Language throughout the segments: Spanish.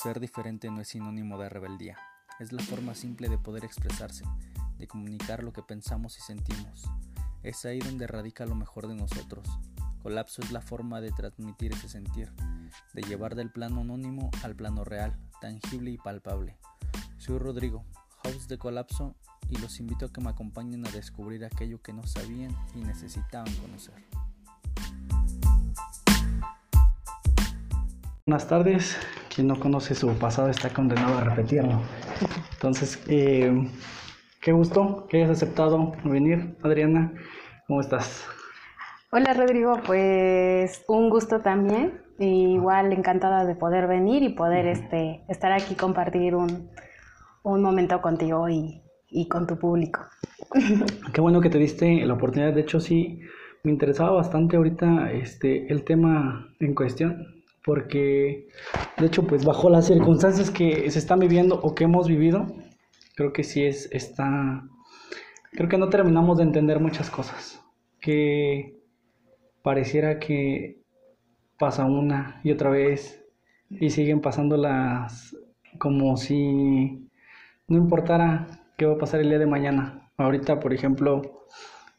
Ser diferente no es sinónimo de rebeldía, es la forma simple de poder expresarse, de comunicar lo que pensamos y sentimos. Es ahí donde radica lo mejor de nosotros. Colapso es la forma de transmitir ese sentir, de llevar del plano anónimo al plano real, tangible y palpable. Soy Rodrigo, host de Colapso, y los invito a que me acompañen a descubrir aquello que no sabían y necesitaban conocer. Buenas tardes. Quien no conoce su pasado está condenado a repetirlo. Entonces, eh, qué gusto que hayas aceptado venir, Adriana. ¿Cómo estás? Hola Rodrigo, pues un gusto también. Igual encantada de poder venir y poder este, estar aquí compartir un, un momento contigo y, y con tu público. Qué bueno que te diste la oportunidad. De hecho, sí, me interesaba bastante ahorita este, el tema en cuestión porque de hecho pues bajo las circunstancias que se están viviendo o que hemos vivido, creo que sí es, está, creo que no terminamos de entender muchas cosas, que pareciera que pasa una y otra vez y siguen pasándolas como si no importara qué va a pasar el día de mañana. Ahorita, por ejemplo,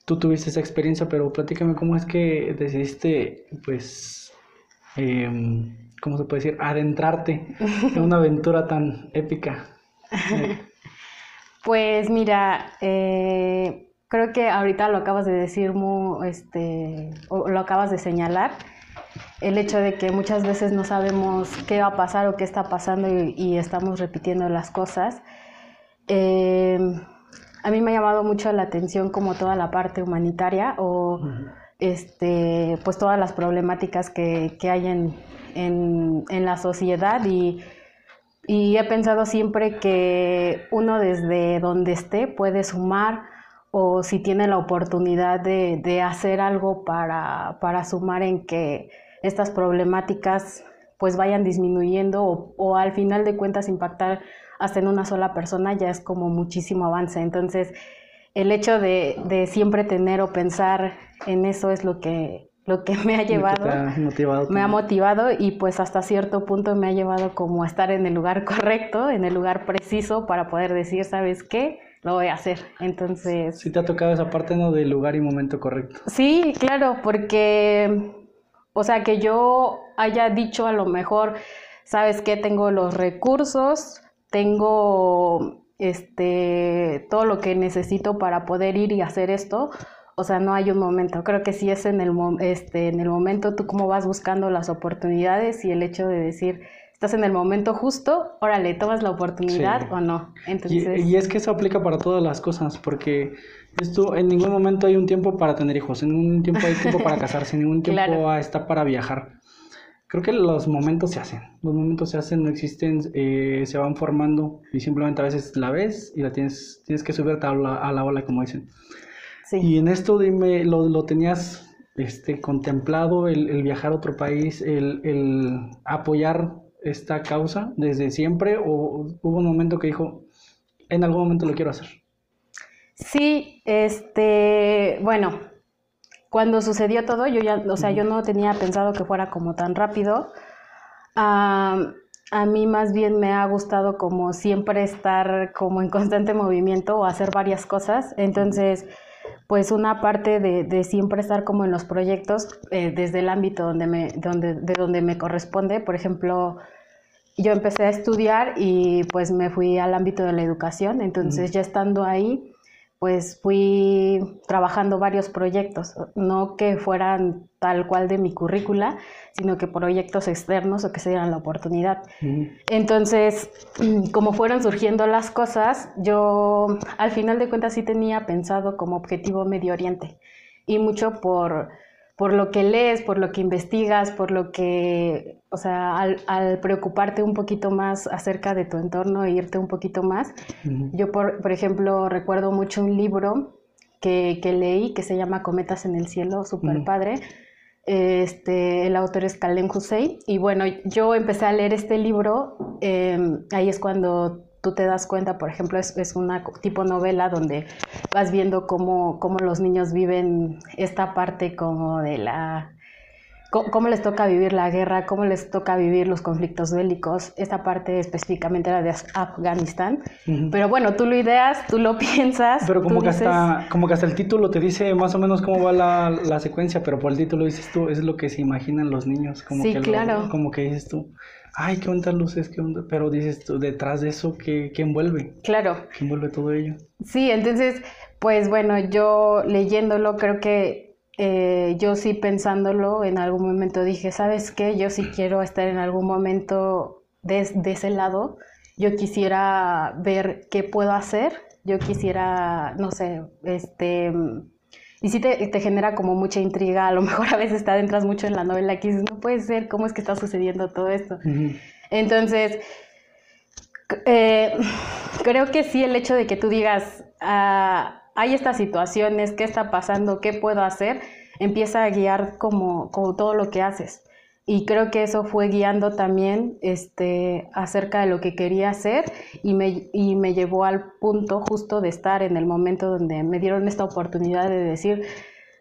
tú tuviste esa experiencia, pero platícame cómo es que decidiste, pues, eh, ¿cómo se puede decir? Adentrarte en una aventura tan épica. Pues mira, eh, creo que ahorita lo acabas de decir, muy, este, o lo acabas de señalar, el hecho de que muchas veces no sabemos qué va a pasar o qué está pasando y, estamos repitiendo las cosas. Eh, a mí me ha llamado mucho la atención como toda la parte humanitaria o este, pues todas las problemáticas que, hay en, la sociedad y, he pensado siempre que uno desde donde esté puede sumar o si tiene la oportunidad de, hacer algo para, sumar en que estas problemáticas pues vayan disminuyendo o, o, al final de cuentas impactar hasta en una sola persona ya es como muchísimo avance. Entonces, el hecho de, siempre tener o pensar en eso es lo que, lo que me ha llevado, me ha motivado y pues hasta cierto punto me ha llevado como a estar en el lugar correcto, en el lugar preciso para poder decir, ¿sabes qué? Lo voy a hacer. Entonces... Sí te ha tocado esa parte, ¿no? Del lugar y momento correcto. Sí, claro, porque, o sea, que yo haya dicho a lo mejor, ¿sabes qué? Tengo los recursos, tengo este, todo lo que necesito para poder ir y hacer esto, o sea, no hay un momento. Creo que sí es en el, este, en el momento tú cómo vas buscando las oportunidades y el hecho de decir, estás en el momento justo, órale, tomas la oportunidad o no. Entonces... Y, es que eso aplica para todas las cosas, porque esto en ningún momento hay un tiempo para tener hijos, en ningún tiempo hay tiempo para casarse, en ningún tiempo está para viajar creo que los momentos se hacen, los momentos se hacen, no existen, eh, se van formando y simplemente a veces la ves y la tienes, tienes que subirte a la, a la ola, como dicen. Sí. Y en esto dime, ¿lo, lo tenías este, contemplado el, viajar a otro país, el, el, apoyar esta causa desde siempre o hubo un momento que dijo, en algún momento lo quiero hacer? Sí, este, bueno, cuando sucedió todo, yo ya, o sea, yo no tenía pensado que fuera como tan rápido. a mí más bien me ha gustado como siempre estar como en constante movimiento o hacer varias cosas. Entonces, pues una parte de, siempre estar como en los proyectos eh, desde el ámbito donde me, donde, de donde me corresponde. Por ejemplo, yo empecé a estudiar y pues me fui al ámbito de la educación. Entonces, ya estando ahí, pues fui trabajando varios proyectos, no que fueran tal cual de mi currícula, sino que proyectos externos o que se dieran la oportunidad. Entonces, como fueron surgiendo las cosas, yo al final de cuentas sí tenía pensado como objetivo Medio Oriente y mucho por por lo que lees, por lo que investigas, por lo que, o sea, al, preocuparte un poquito más acerca de tu entorno e irte un poquito más. Yo, por, por, ejemplo, recuerdo mucho un libro que, que, leí que se llama Cometas en el Cielo, súper padre. Este, el autor es Kalem Hussein. Y bueno, yo empecé a leer este libro, em, ahí es cuando tú te das cuenta, por ejemplo, es, es, una tipo novela donde vas viendo cómo, cómo, los niños viven esta parte como de la cómo, les toca vivir la guerra, cómo les toca vivir los conflictos bélicos. Esta parte específicamente era de Afganistán. Pero bueno, tú lo ideas, tú lo piensas. Pero como, que hasta, como que hasta el título te dice más o menos cómo va la, la, secuencia, pero por el título dices tú, es lo que se imaginan los niños. Como sí, que claro. como que dices tú. Ay, qué bonitas luces, qué onda. Pero dices tú, detrás de eso, ¿qué, ¿qué envuelve? Claro. ¿Qué envuelve todo ello? Sí, entonces, pues bueno, yo leyéndolo creo que eh, yo sí pensándolo, en algún momento dije, ¿sabes qué? Yo sí quiero estar en algún momento de, ese lado. Yo quisiera ver qué puedo hacer. Yo quisiera, no sé, este... Y sí te, te, genera como mucha intriga, a lo mejor a veces te adentras mucho en la novela que dices, no puede ser, ¿cómo es que está sucediendo todo esto? Entonces, eh, creo que sí el hecho de que tú digas, ah, hay estas situaciones, qué está pasando, qué puedo hacer, empieza a guiar como, como todo lo que haces. Y creo que eso fue guiando también este, acerca de lo que quería hacer y me, y me llevó al punto justo de estar en el momento donde me dieron esta oportunidad de decir,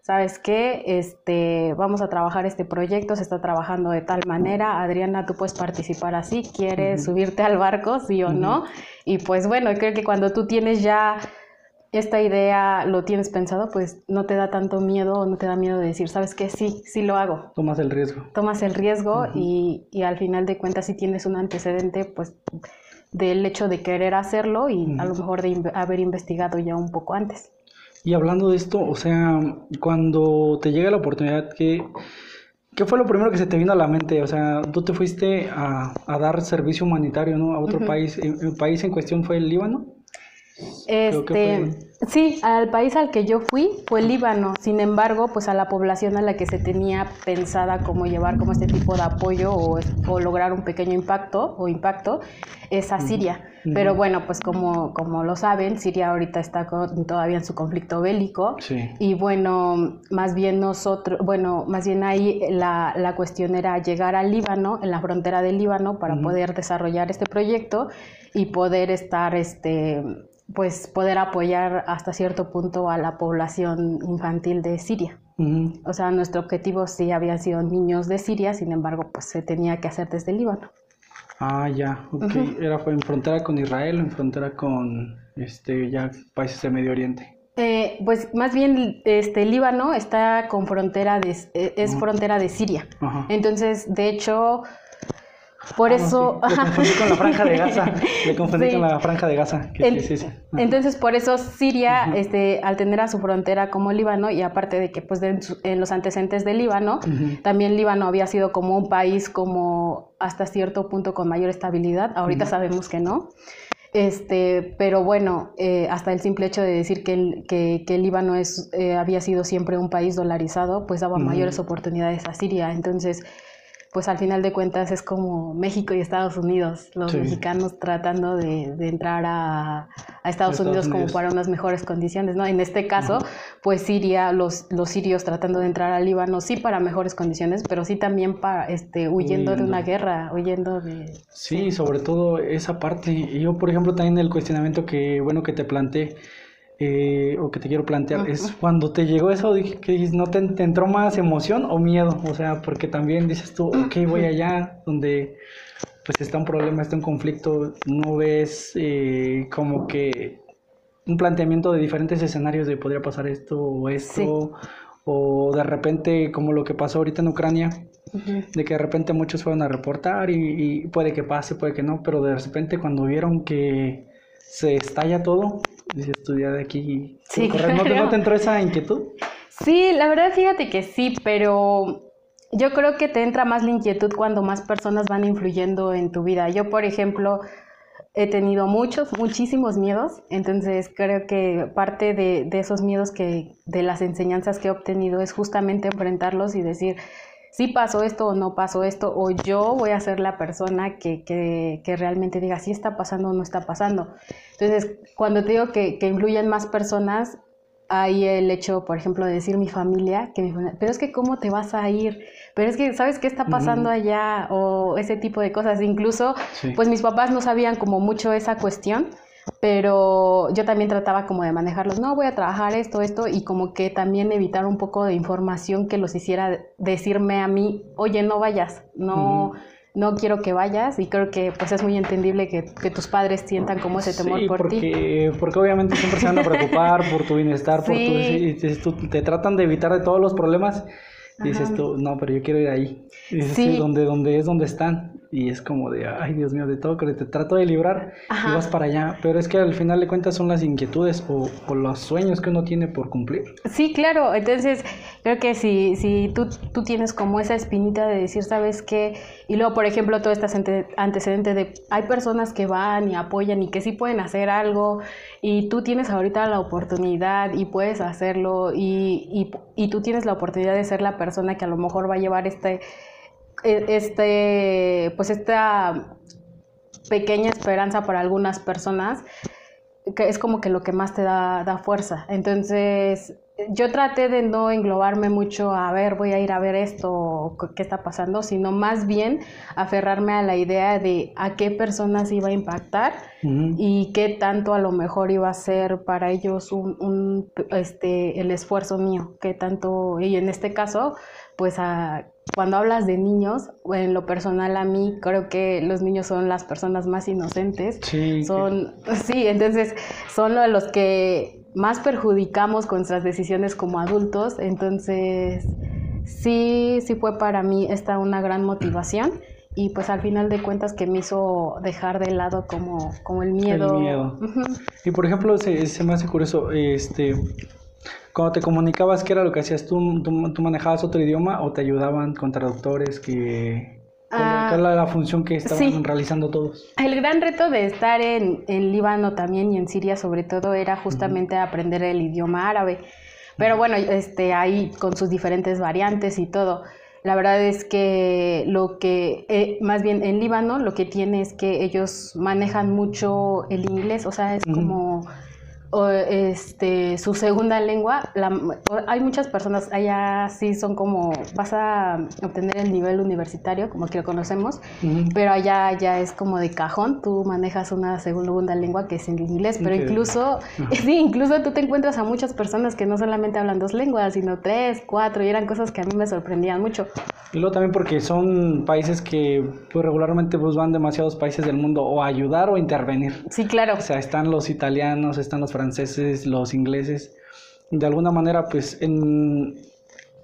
¿sabes qué? Este, vamos a trabajar este proyecto, se está trabajando de tal manera, Adriana, tú puedes participar así, ¿quieres subirte al barco, sí o no? Y pues bueno, creo que cuando tú tienes ya esta idea lo tienes pensado, pues no te da tanto miedo o no te da miedo de decir, sabes que sí, sí lo hago. Tomas el riesgo. Tomas el riesgo y, y, al final de cuentas si tienes un antecedente, pues del hecho de querer hacerlo y a lo mejor de haber investigado ya un poco antes. Y hablando de esto, o sea, cuando te llega la oportunidad, ¿qué, ¿qué fue lo primero que se te vino a la mente? O sea, tú te fuiste a, a dar servicio humanitario, ¿no? A otro país. ¿El país en cuestión fue el Líbano? Este, sí, al país al que yo fui fue Líbano. Sin embargo, pues a la población a la que se tenía pensada como llevar como este tipo de apoyo o, lograr un pequeño impacto o impacto es a Siria. Pero bueno, pues como, como lo saben, Siria ahorita está todavía en su conflicto bélico. Y bueno, más bien nosotros, bueno, más bien ahí la, la cuestión era llegar al Líbano, en la frontera del Líbano, para poder desarrollar este proyecto y poder estar este pues poder apoyar hasta cierto punto a la población infantil de Siria. O sea, nuestro objetivo sí habían sido niños de Siria, sin embargo, pues se tenía que hacer desde Líbano. Ah, ya, ok. ¿Era fue en frontera con Israel o en frontera con este ya países de Medio Oriente? Eh, pues más bien este Líbano está con frontera de, es frontera de Siria. Entonces, de hecho, por ah, eso. Le confundí con la franja de Gaza. Le confundí con la franja de Gaza. entonces, por eso Siria, este, al tener a su frontera como Líbano, y aparte de que pues en los antecedentes de Líbano, también Líbano había sido como un país como hasta cierto punto con mayor estabilidad. Ahorita sabemos que no. Este, pero bueno, eh, hasta el simple hecho de decir que el, que, que el Líbano es, eh, había sido siempre un país dolarizado, pues daba mayores oportunidades a Siria. Entonces, pues al final de cuentas es como México y Estados Unidos, los mexicanos tratando de, entrar a, Estados, Unidos, como para unas mejores condiciones, ¿no? En este caso, pues Siria, los, los sirios tratando de entrar al Líbano, sí para mejores condiciones, pero sí también para, este, huyendo, de una guerra, huyendo de... Sí, sobre todo esa parte. Y yo, por ejemplo, también el cuestionamiento que, bueno, que te planteé, eh, o que te quiero plantear es cuando te llegó eso, que ¿no te, entró más emoción o miedo? O sea, porque también dices tú, ok, voy allá, donde pues está un problema, está un conflicto, no ves eh, como que un planteamiento de diferentes escenarios de podría pasar esto o esto, o de repente como lo que pasó ahorita en Ucrania, de que de repente muchos fueron a reportar y, y puede que pase, puede que no, pero de repente cuando vieron que se estalla todo, dices estudiar aquí. Sí, ¿No, te entró esa inquietud? Sí, la verdad fíjate que sí, pero yo creo que te entra más la inquietud cuando más personas van influyendo en tu vida. Yo, por ejemplo, he tenido muchos, muchísimos miedos, entonces creo que parte de, de, esos miedos que, de las enseñanzas que he obtenido es justamente enfrentarlos y decir, si pasó esto o no pasó esto, o yo voy a ser la persona que, que, que realmente diga si está pasando o no está pasando. Entonces, cuando te digo que, que influyen más personas, hay el hecho, por ejemplo, de decir mi familia, que mi pero es que cómo te vas a ir, pero es que sabes qué está pasando allá, o ese tipo de cosas. Incluso, pues mis papás no sabían como mucho esa cuestión, pero yo también trataba como de manejarlos, no voy a trabajar esto, esto, y como que también evitar un poco de información que los hiciera decirme a mí, oye, no vayas, no no quiero que vayas y creo que pues es muy entendible que, tus padres sientan como ese temor por porque, ti. Porque obviamente siempre se van a preocupar por tu bienestar, por tu, te tratan de evitar de todos los problemas y dices tú, no, pero yo quiero ir ahí. Y dices, sí. donde, donde es donde están. Y es como de, ay Dios mío, de todo que te trato de librar y vas para allá. Pero es que al final de cuentas son las inquietudes o, o, los sueños que uno tiene por cumplir. Sí, claro. Entonces, creo que si, si tú, tú tienes como esa espinita de decir, ¿sabes qué? Y luego, por ejemplo, todo este antecedente de, hay personas que van y apoyan y que sí pueden hacer algo y tú tienes ahorita la oportunidad y puedes hacerlo y, y, y tú tienes la oportunidad de ser la persona que a lo mejor va a llevar este este, pues esta pequeña esperanza para algunas personas, que es como que lo que más te da, da fuerza. Entonces, yo traté de no englobarme mucho a ver, voy a ir a ver esto, qué está pasando, sino más bien aferrarme a la idea de a qué personas iba a impactar y qué tanto a lo mejor iba a ser para ellos un, un, este, el esfuerzo mío, qué tanto, y en este caso, pues a cuando hablas de niños, en lo personal a mí creo que los niños son las personas más inocentes. Sí. Son, sí, entonces son los que más perjudicamos con nuestras decisiones como adultos. Entonces, sí, sí fue para mí esta una gran motivación y pues al final de cuentas que me hizo dejar de lado como, como el miedo. El miedo. Y por ejemplo, se, se me hace curioso, este, cuando te comunicabas, ¿qué era lo que hacías? ¿Tú, tú, manejabas otro idioma o te ayudaban con traductores? Que, ¿Cuál, ah, era la función que estaban realizando todos? El gran reto de estar en, en, Líbano también y en Siria sobre todo era justamente aprender el idioma árabe. Pero bueno, este, ahí con sus diferentes variantes y todo. La verdad es que lo que, eh, más bien en Líbano, lo que tiene es que ellos manejan mucho el inglés, o sea, es como o este, su segunda lengua, hay muchas personas allá sí son como, vas a obtener el nivel universitario, como que lo conocemos, pero allá ya es como de cajón, tú manejas una segunda lengua que es el inglés, pero incluso, sí, incluso tú te encuentras a muchas personas que no solamente hablan dos lenguas, sino tres, cuatro, y eran cosas que a mí me sorprendían mucho. Y luego también porque son países que pues regularmente pues van demasiados países del mundo o a ayudar o a intervenir. Sí, claro. O sea, están los italianos, están los franceses, los ingleses. De alguna manera, pues, en,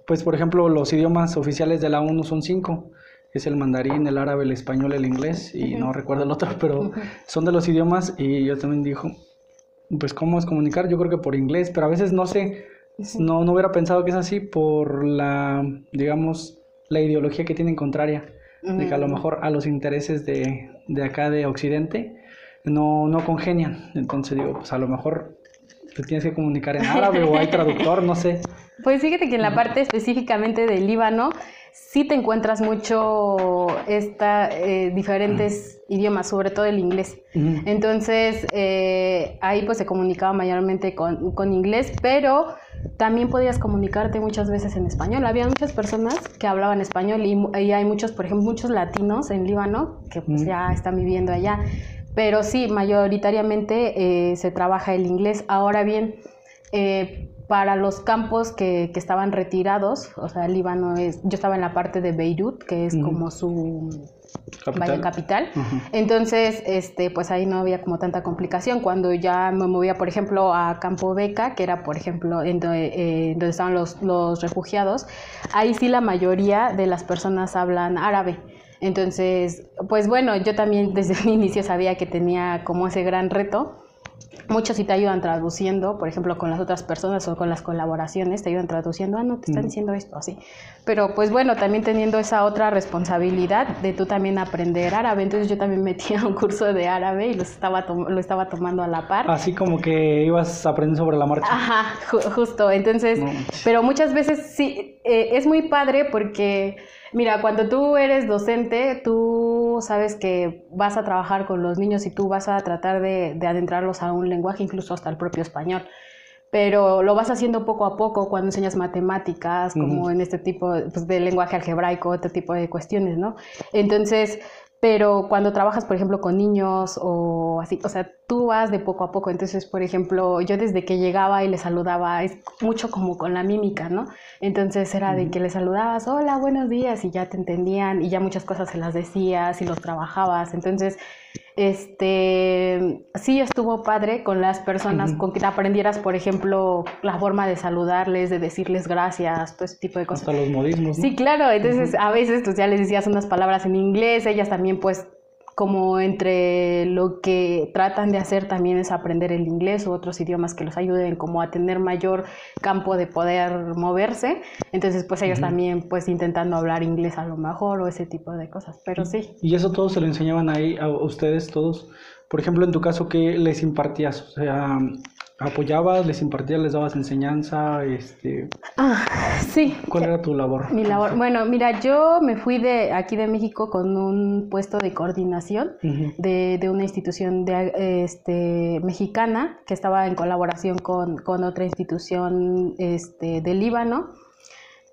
pues por ejemplo, los idiomas oficiales de la ONU son cinco. Es el mandarín, el árabe, el español, el inglés y no recuerdo el otro, pero son de los idiomas. Y yo también dijo, pues cómo es comunicar, yo creo que por inglés, pero a veces no sé, no, no hubiera pensado que es así por la, digamos, la ideología que tienen contraria, de que a lo mejor a los intereses de, de acá de Occidente no, no congenian. Entonces digo, pues a lo mejor te tienes que comunicar en árabe o hay traductor, no sé. Pues fíjate que en la parte específicamente del Líbano sí te encuentras mucho esta, eh, diferentes idiomas, sobre todo el inglés. Entonces eh, ahí pues se comunicaba mayormente con, con, inglés, pero también podías comunicarte muchas veces en español. Había muchas personas que hablaban español y, y hay muchos, por ejemplo, muchos latinos en Líbano que pues ya están viviendo allá. Pero sí, mayoritariamente eh, se trabaja el inglés. Ahora bien, eh, para los campos que, que, estaban retirados, o sea, Líbano es, yo estaba en la parte de Beirut, que es como su capital. capital. Entonces, este, pues ahí no había como tanta complicación. Cuando ya me movía, por ejemplo, a Campo Beca, que era, por ejemplo, en eh, donde, estaban los, los refugiados, ahí sí la mayoría de las personas hablan árabe. Entonces, pues bueno, yo también desde el inicio sabía que tenía como ese gran reto. Muchos sí te ayudan traduciendo, por ejemplo, con las otras personas o con las colaboraciones, te ayudan traduciendo, ah, no, te están diciendo esto, así. Pero pues bueno, también teniendo esa otra responsabilidad de tú también aprender árabe, entonces yo también metí a un curso de árabe y lo estaba, lo estaba tomando a la par. Así como que ibas aprendiendo sobre la marcha. Ajá, justo, entonces, pero muchas veces sí, eh, es muy padre porque Mira, cuando tú eres docente, tú sabes que vas a trabajar con los niños y tú vas a tratar de, adentrarlos a un lenguaje, incluso hasta el propio español pero lo vas haciendo poco a poco cuando enseñas matemáticas, como en este tipo pues, de lenguaje algebraico, otro tipo de cuestiones, ¿no? Entonces, pero cuando trabajas, por ejemplo, con niños o así, o sea, tú vas de poco a poco. Entonces, por ejemplo, yo desde que llegaba y le saludaba, es mucho como con la mímica, ¿no? Entonces era de que le saludabas, hola, buenos días, y ya te entendían, y ya muchas cosas se las decías y los trabajabas. Entonces, este, sí estuvo padre con las personas con que aprendieras, por ejemplo, la forma de saludarles, de decirles gracias, todo ese tipo de cosas. Hasta los modismos. Sí, claro, entonces a veces pues ya les decías unas palabras en inglés, ellas también pues como entre lo que tratan de hacer también es aprender el inglés u otros idiomas que los ayuden como a tener mayor campo de poder moverse. Entonces, pues ellos también pues intentando hablar inglés a lo mejor o ese tipo de cosas, pero sí. ¿Y eso todo se lo enseñaban ahí a ustedes todos? Por ejemplo, en tu caso, ¿qué les impartías? O sea, apoyabas, les impartías, les dabas enseñanza, este... Ah, sí. ¿Cuál era tu labor? Mi labor, bueno, mira, yo me fui de aquí de México con un puesto de coordinación de, de, una institución de, este, mexicana que estaba en colaboración con, con otra institución este, de Líbano.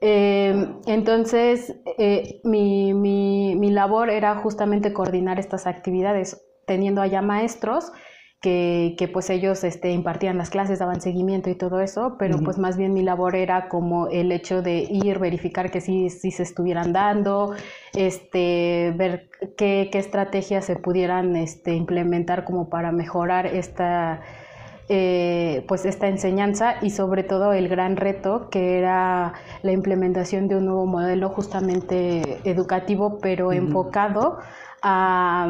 Em, entonces, eh, mi, mi, mi labor era justamente coordinar estas actividades, teniendo allá maestros que, que, pues ellos este, impartían las clases, daban seguimiento y todo eso, pero pues más bien mi labor era como el hecho de ir, verificar que sí, sí se estuvieran dando, este, ver qué, qué estrategias se pudieran este, implementar como para mejorar esta, eh, pues esta enseñanza y sobre todo el gran reto que era la implementación de un nuevo modelo justamente educativo, pero enfocado a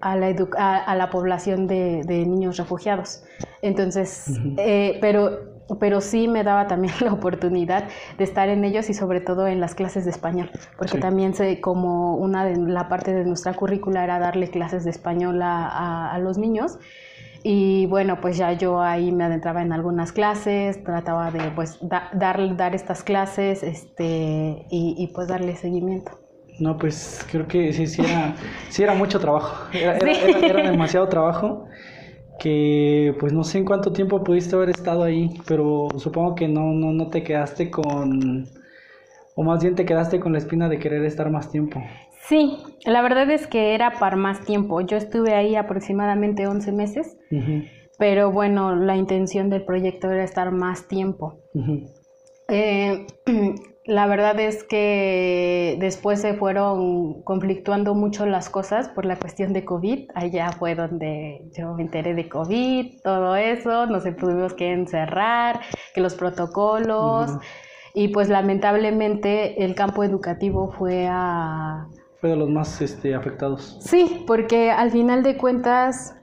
a la, a, la población de, niños refugiados. Entonces, eh, pero, pero sí me daba también la oportunidad de estar en ellos y sobre todo en las clases de español, porque también sé como una de la parte de nuestra currícula era darle clases de español a, a los niños. Y bueno, pues ya yo ahí me adentraba en algunas clases, trataba de pues dar, dar estas clases este, y, y pues darle seguimiento. No, pues creo que sí, sí era, sí era mucho trabajo. Era, era, demasiado trabajo que pues no sé en cuánto tiempo pudiste haber estado ahí, pero supongo que no, no, no te quedaste con, o más bien te quedaste con la espina de querer estar más tiempo. Sí, la verdad es que era para más tiempo. Yo estuve ahí aproximadamente 11 meses, pero bueno, la intención del proyecto era estar más tiempo. eh, la verdad es que después se fueron conflictuando mucho las cosas por la cuestión de COVID. Allá fue donde yo me enteré de COVID, todo eso, nos tuvimos que encerrar, que los protocolos. Y pues lamentablemente el campo educativo fue a... Fue de los más este, afectados. Sí, porque al final de cuentas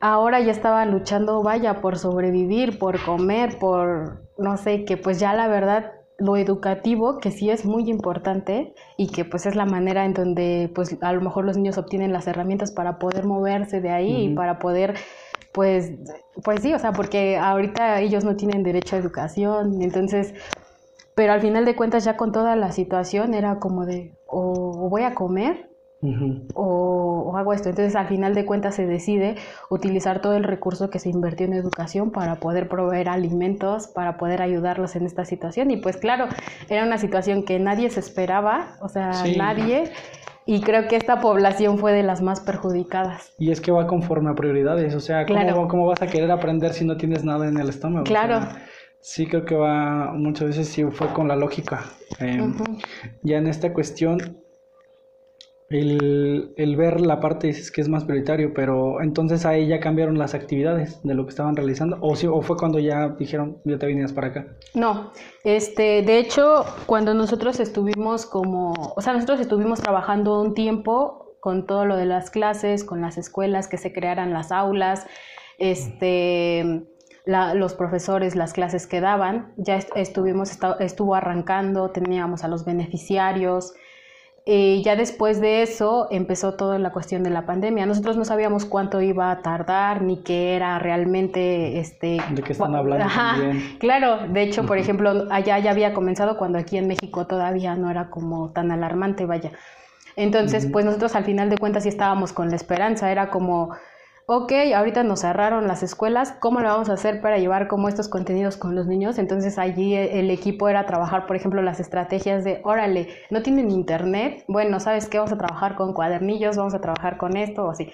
ahora ya estaban luchando, vaya, por sobrevivir, por comer, por, no sé, que pues ya la verdad lo educativo, que sí es muy importante y que pues es la manera en donde pues a lo mejor los niños obtienen las herramientas para poder moverse de ahí y para poder pues pues sí, o sea, porque ahorita ellos no tienen derecho a educación, entonces pero al final de cuentas ya con toda la situación era como de o voy a comer o, hago esto. Entonces, al final de cuentas, se decide utilizar todo el recurso que se invirtió en educación para poder proveer alimentos, para poder ayudarlos en esta situación. Y pues, claro, era una situación que nadie se esperaba, o sea, nadie. Y creo que esta población fue de las más perjudicadas. Y es que va conforme a prioridades, o sea, ¿cómo, ¿cómo vas a querer aprender si no tienes nada en el estómago? Claro. sí, creo que va, muchas veces sí fue con la lógica. Em, ya en esta cuestión, el, el, ver la parte es que es más prioritario, pero entonces ahí ya cambiaron las actividades de lo que estaban realizando, o, o fue cuando ya dijeron, ya te vinieras para acá. No, este, de hecho, cuando nosotros estuvimos como, o sea, nosotros estuvimos trabajando un tiempo con todo lo de las clases, con las escuelas, que se crearan las aulas, este... los profesores, las clases que daban, ya estuvimos, estuvo arrancando, teníamos a los beneficiarios, eh, ya después de eso empezó toda la cuestión de la pandemia. Nosotros no sabíamos cuánto iba a tardar ni qué era realmente este. De qué están hablando. claro. De hecho, por ejemplo, allá ya había comenzado cuando aquí en México todavía no era como tan alarmante, vaya. Entonces, pues nosotros al final de cuentas sí estábamos con la esperanza. Era como ok, ahorita nos cerraron las escuelas, ¿cómo lo vamos a hacer para llevar como estos contenidos con los niños? Entonces allí e, el equipo era trabajar, por ejemplo, las estrategias de, órale, no tienen internet, bueno, ¿sabes qué? Vamos a trabajar con cuadernillos, vamos a trabajar con esto o así.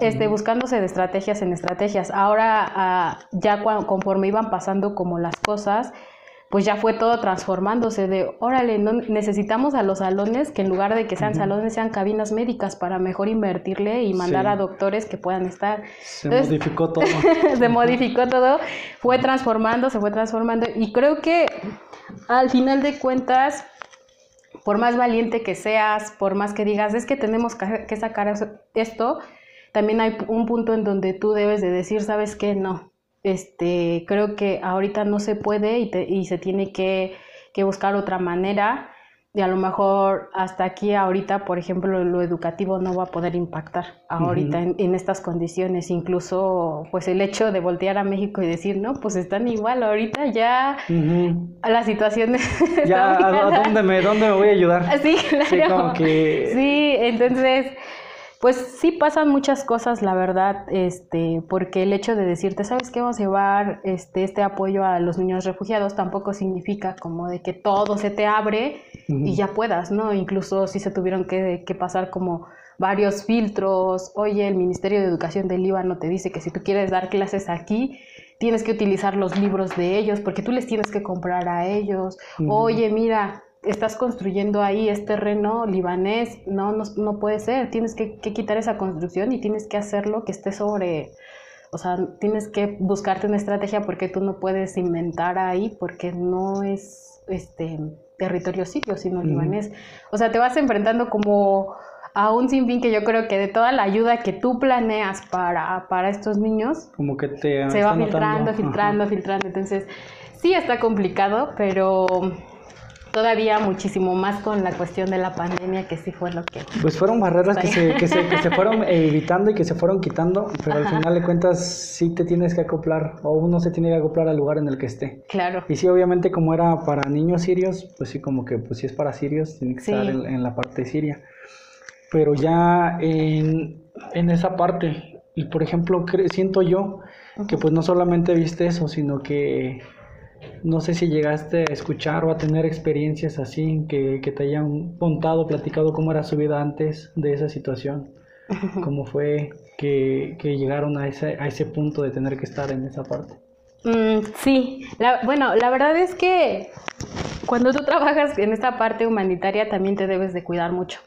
Este, buscándose de estrategias en estrategias. Ahora, ah, ya conforme iban pasando como las cosas, pues ya fue todo transformándose de, órale, no, necesitamos a los salones que en lugar de que sean salones sean cabinas médicas para mejor invertirle y mandar a doctores que puedan estar. Se modificó todo. se modificó todo, fue transformando, se fue transformando y creo que al final de cuentas, por más valiente que seas, por más que digas, es que tenemos que sacar esto, también hay un punto en donde tú debes de decir, ¿sabes qué? No este, creo que ahorita no se puede y, y se tiene que, que, buscar otra manera y a lo mejor hasta aquí ahorita, por ejemplo, lo educativo no va a poder impactar ahorita en, estas condiciones, incluso pues el hecho de voltear a México y decir, no, pues están igual ahorita ya las situaciones... Ya, ¿a dónde me, dónde me voy a ayudar? Sí, claro. Sí, que... sí entonces pues sí pasan muchas cosas, la verdad, este, porque el hecho de decirte, ¿sabes qué? Vamos a llevar este, este apoyo a los niños refugiados tampoco significa como de que todo se te abre y ya puedas, ¿no? Incluso si se tuvieron que, que, pasar como varios filtros, oye, el Ministerio de Educación del Líbano te dice que si tú quieres dar clases aquí, tienes que utilizar los libros de ellos porque tú les tienes que comprar a ellos, oye, mira, estás construyendo ahí, este terreno libanés, no, no, no puede ser, tienes que, quitar esa construcción y tienes que hacerlo que esté sobre, o sea, tienes que buscarte una estrategia porque tú no puedes inventar ahí porque no es este territorio sirio, sino libanés. O sea, te vas enfrentando como a un sinfín que yo creo que de toda la ayuda que tú planeas para, para estos niños, como que te se va filtrando, filtrando, filtrando. Entonces, sí está complicado, pero todavía muchísimo más con la cuestión de la pandemia, que sí fue lo que... Pues fueron barreras que se, que, se, que se, fueron evitando y que se fueron quitando, pero al final de cuentas sí te tienes que acoplar, o uno se tiene que acoplar al lugar en el que esté. Claro. Y sí, obviamente como era para niños sirios, pues sí, como que pues si es para sirios, tiene que estar en, la parte siria. Pero ya en, en esa parte, y por ejemplo, siento yo que pues no solamente viste eso, sino que no sé si llegaste a escuchar o a tener experiencias así que, te hayan contado, platicado cómo era su vida antes de esa situación, cómo fue que, llegaron a ese, a ese punto de tener que estar en esa parte. Mm, sí, bueno, la verdad es que cuando tú trabajas en esta parte humanitaria también te debes de cuidar mucho,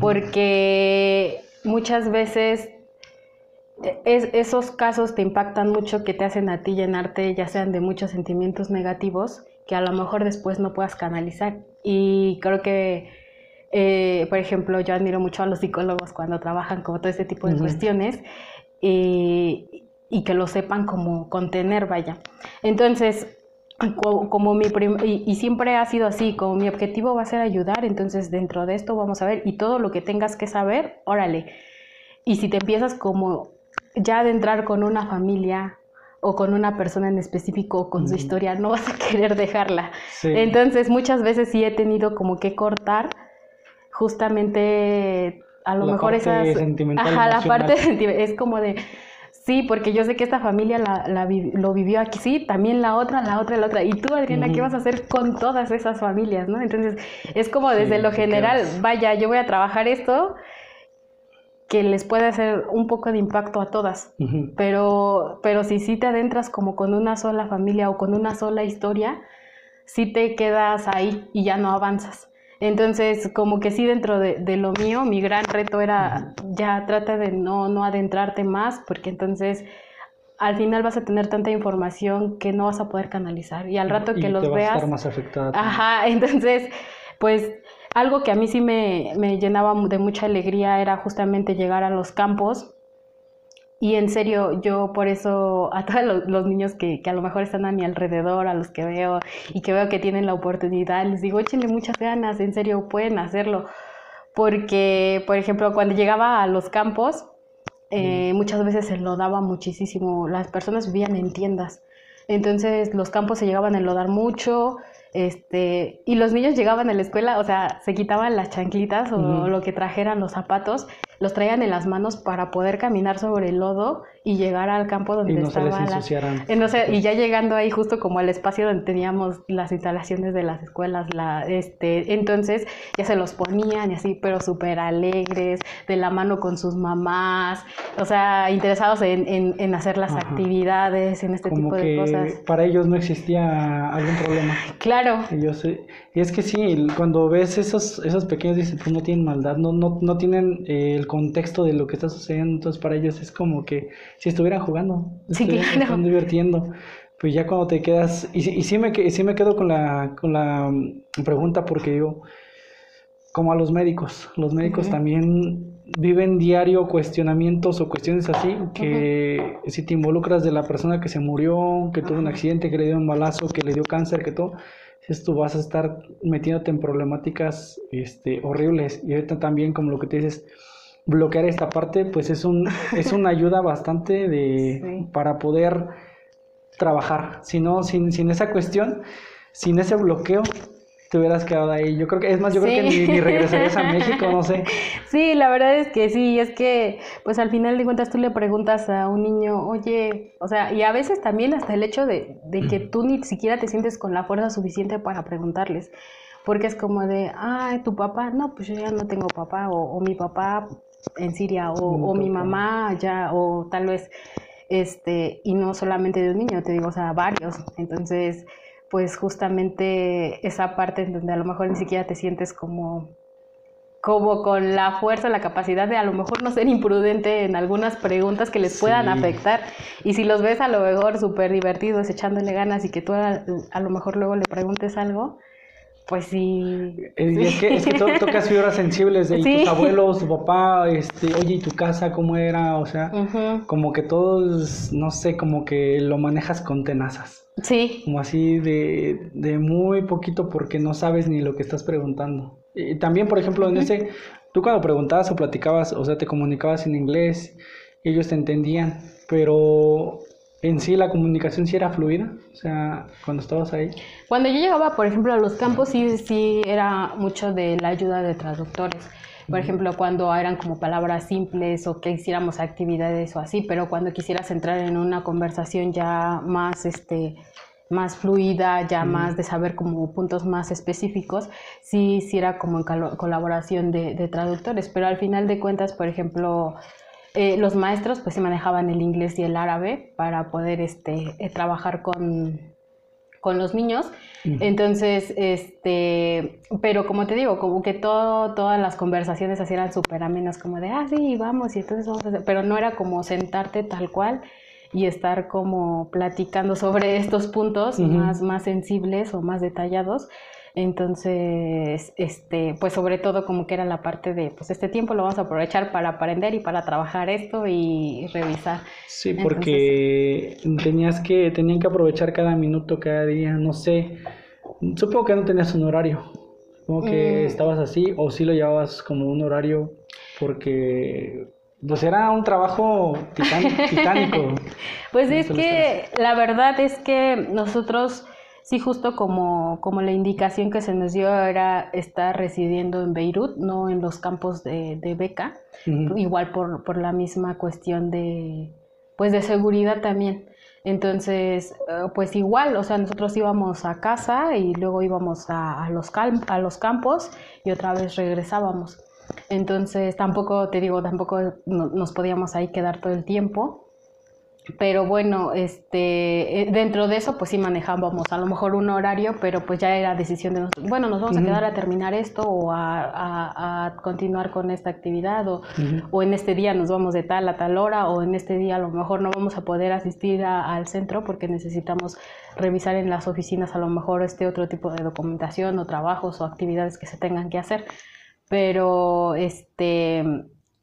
porque muchas veces es, esos casos te impactan mucho que te hacen a ti llenarte ya sean de muchos sentimientos negativos que a lo mejor después no puedas canalizar. Y creo que, eh, por ejemplo, yo admiro mucho a los psicólogos cuando trabajan con todo este tipo de cuestiones y, y, que lo sepan como contener, vaya. Entonces, como mi y, y, siempre ha sido así, como mi objetivo va a ser ayudar, entonces dentro de esto vamos a ver y todo lo que tengas que saber, órale. Y si te empiezas como ya de entrar con una familia o con una persona en específico o con su historia, no vas a querer dejarla. Entonces muchas veces sí he tenido como que cortar justamente a lo mejor esas... Ajá, la parte sentimental. Es como de... Sí, porque yo sé que esta familia la, lo vivió aquí, sí, también la otra, la otra, la otra. Y tú, Adriana, ¿qué vas a hacer con todas esas familias, no? Entonces, es como desde lo general, vaya, yo voy a trabajar esto, que les puede hacer un poco de impacto a todas, pero, pero si sí te adentras como con una sola familia o con una sola historia, sí te quedas ahí y ya no avanzas. Entonces, como que sí dentro de, lo mío, mi gran reto era ya trata de no, no adentrarte más, porque entonces al final vas a tener tanta información que no vas a poder canalizar. Y al rato que los veas... A estar más afectada. Ajá, entonces, pues algo que a mí sí me, llenaba de mucha alegría era justamente llegar a los campos y en serio, yo por eso a todos los, niños que, a lo mejor están a mi alrededor, a los que veo y que veo que tienen la oportunidad, les digo, échenle muchas ganas, en serio, pueden hacerlo. Porque, por ejemplo, cuando llegaba a los campos, eh, muchas veces se daba muchísimo. Las personas vivían en tiendas. Entonces los campos se llegaban a enlodar mucho, este, y los niños llegaban a la escuela, o sea, se quitaban las chanclitas o lo que trajeran los zapatos los traían en las manos para poder caminar sobre el lodo y llegar al campo donde y no estaba se les la- ensuciaran. no sé, y ya llegando ahí justo como al espacio donde teníamos las instalaciones de las escuelas, la, este, entonces ya se los ponían y así, pero súper alegres, de la mano con sus mamás, o sea, interesados en, en, en hacer las Ajá. actividades, en este como tipo de que cosas. para ellos no existía algún problema. Claro, y es que sí, cuando ves esos, esos pequeños dices, pues no tienen maldad, no, no, no tienen eh, el contexto de lo que está sucediendo, entonces para ellos es como que si estuvieran jugando, Sí, estuvieran- claro. están divirtiendo. Pues ya cuando te quedas, y, y sí me, sí me quedo con la, con la mm, pregunta porque digo, como a los médicos, los médicos Ujú. también viven diario cuestionamientos o cuestiones así, que si te involucras de la persona que se murió, que tuvo un Ajá. accidente, que le dio un balazo, que le dio cáncer, que todo, tú vas a estar metiéndote en problemáticas este, horribles. Y ahorita también, como lo que te dices, bloquear esta parte, pues es un es una ayuda bastante de Sí. para poder trabajar. Si no, sin, sin esa cuestión, sin ese bloqueo, te hubieras quedado ahí. Yo creo que, es más, yo creo que ni, ni regresarías a México, no sé. Sí, la verdad es que sí, es que pues al final de cuentas tú le preguntas a un niño, oye, o sea, y a veces también hasta el hecho de, de que tú ni siquiera te sientes con la fuerza suficiente para preguntarles, porque es como de, ay, tu papá, no, pues yo ya no tengo papá, o, o mi papá en Siria, o, Mi o mi papá. mamá allá, o tal vez, este, y no solamente de un niño, te digo, o sea, varios, entonces pues justamente esa parte en donde a lo mejor ni siquiera te sientes como como con la fuerza, la capacidad de a lo mejor no ser imprudente en algunas preguntas que les puedan Sí. afectar. Y si los ves a lo mejor súper divertidos, echándole ganas y que tú a, a lo mejor luego le preguntes algo, pues sí. Eh, es que, es que to- tocas fibras sensibles de Sí. tus abuelos, tu papá, este, oye, ¿y tu casa cómo era? O sea, como que todos, no sé, como que lo manejas con tenazas. Sí, como así de, de muy poquito porque no sabes ni lo que estás preguntando. Y también, por ejemplo, en ese, tú cuando preguntabas o platicabas, o sea, te comunicabas en inglés, ellos te entendían, pero en sí la comunicación sí era fluida, o sea, cuando estabas ahí. Cuando yo llegaba, por ejemplo, a los campos, sí, sí era mucho de la ayuda de traductores. Por ejemplo, cuando eran como palabras simples o que hiciéramos actividades o así, pero cuando quisieras entrar en una conversación ya más, este, más fluida, ya más de saber como puntos más específicos, sí, sí era como en colaboración de, de traductores. Pero al final de cuentas, por ejemplo, eh, los maestros pues se manejaban el inglés y el árabe para poder este, eh, trabajar con, con los niños. Entonces, este, pero como te digo, como que todo, todas las conversaciones así eran súper amenas, como de, ah, sí, vamos, y entonces vamos a hacer, pero no era como sentarte tal cual y estar como platicando sobre estos puntos más, más sensibles o más detallados. Entonces, este, pues sobre todo como que era la parte de, pues este tiempo lo vamos a aprovechar para aprender y para trabajar esto y revisar. Sí, porque tenías que, tenían que aprovechar cada minuto, cada día, no sé. Supongo que no tenías un horario. Supongo que Mm. estabas así, o sí lo llevabas como un horario, porque pues era un trabajo titán- titánico. Pues es que la verdad es que nosotros, sí, justo como, como la indicación que se nos dio era estar residiendo en Beirut, no en los campos de, de beca, igual por, por la misma cuestión de, pues de seguridad también. Entonces, eh, pues igual, o sea, nosotros íbamos a casa y luego íbamos a, a los, a los campos y otra vez regresábamos. Entonces, tampoco, te digo, tampoco no- nos podíamos ahí quedar todo el tiempo. Pero bueno, este, eh, dentro de eso, pues sí manejábamos a lo mejor un horario, pero pues ya era decisión de nosotros. Bueno, nos vamos a quedar a terminar esto o a, a- a continuar con esta actividad o, o en este día nos vamos de tal a tal hora o en este día a lo mejor no vamos a poder asistir a- al centro porque necesitamos revisar en las oficinas a lo mejor este otro tipo de documentación o trabajos o actividades que se tengan que hacer. Pero este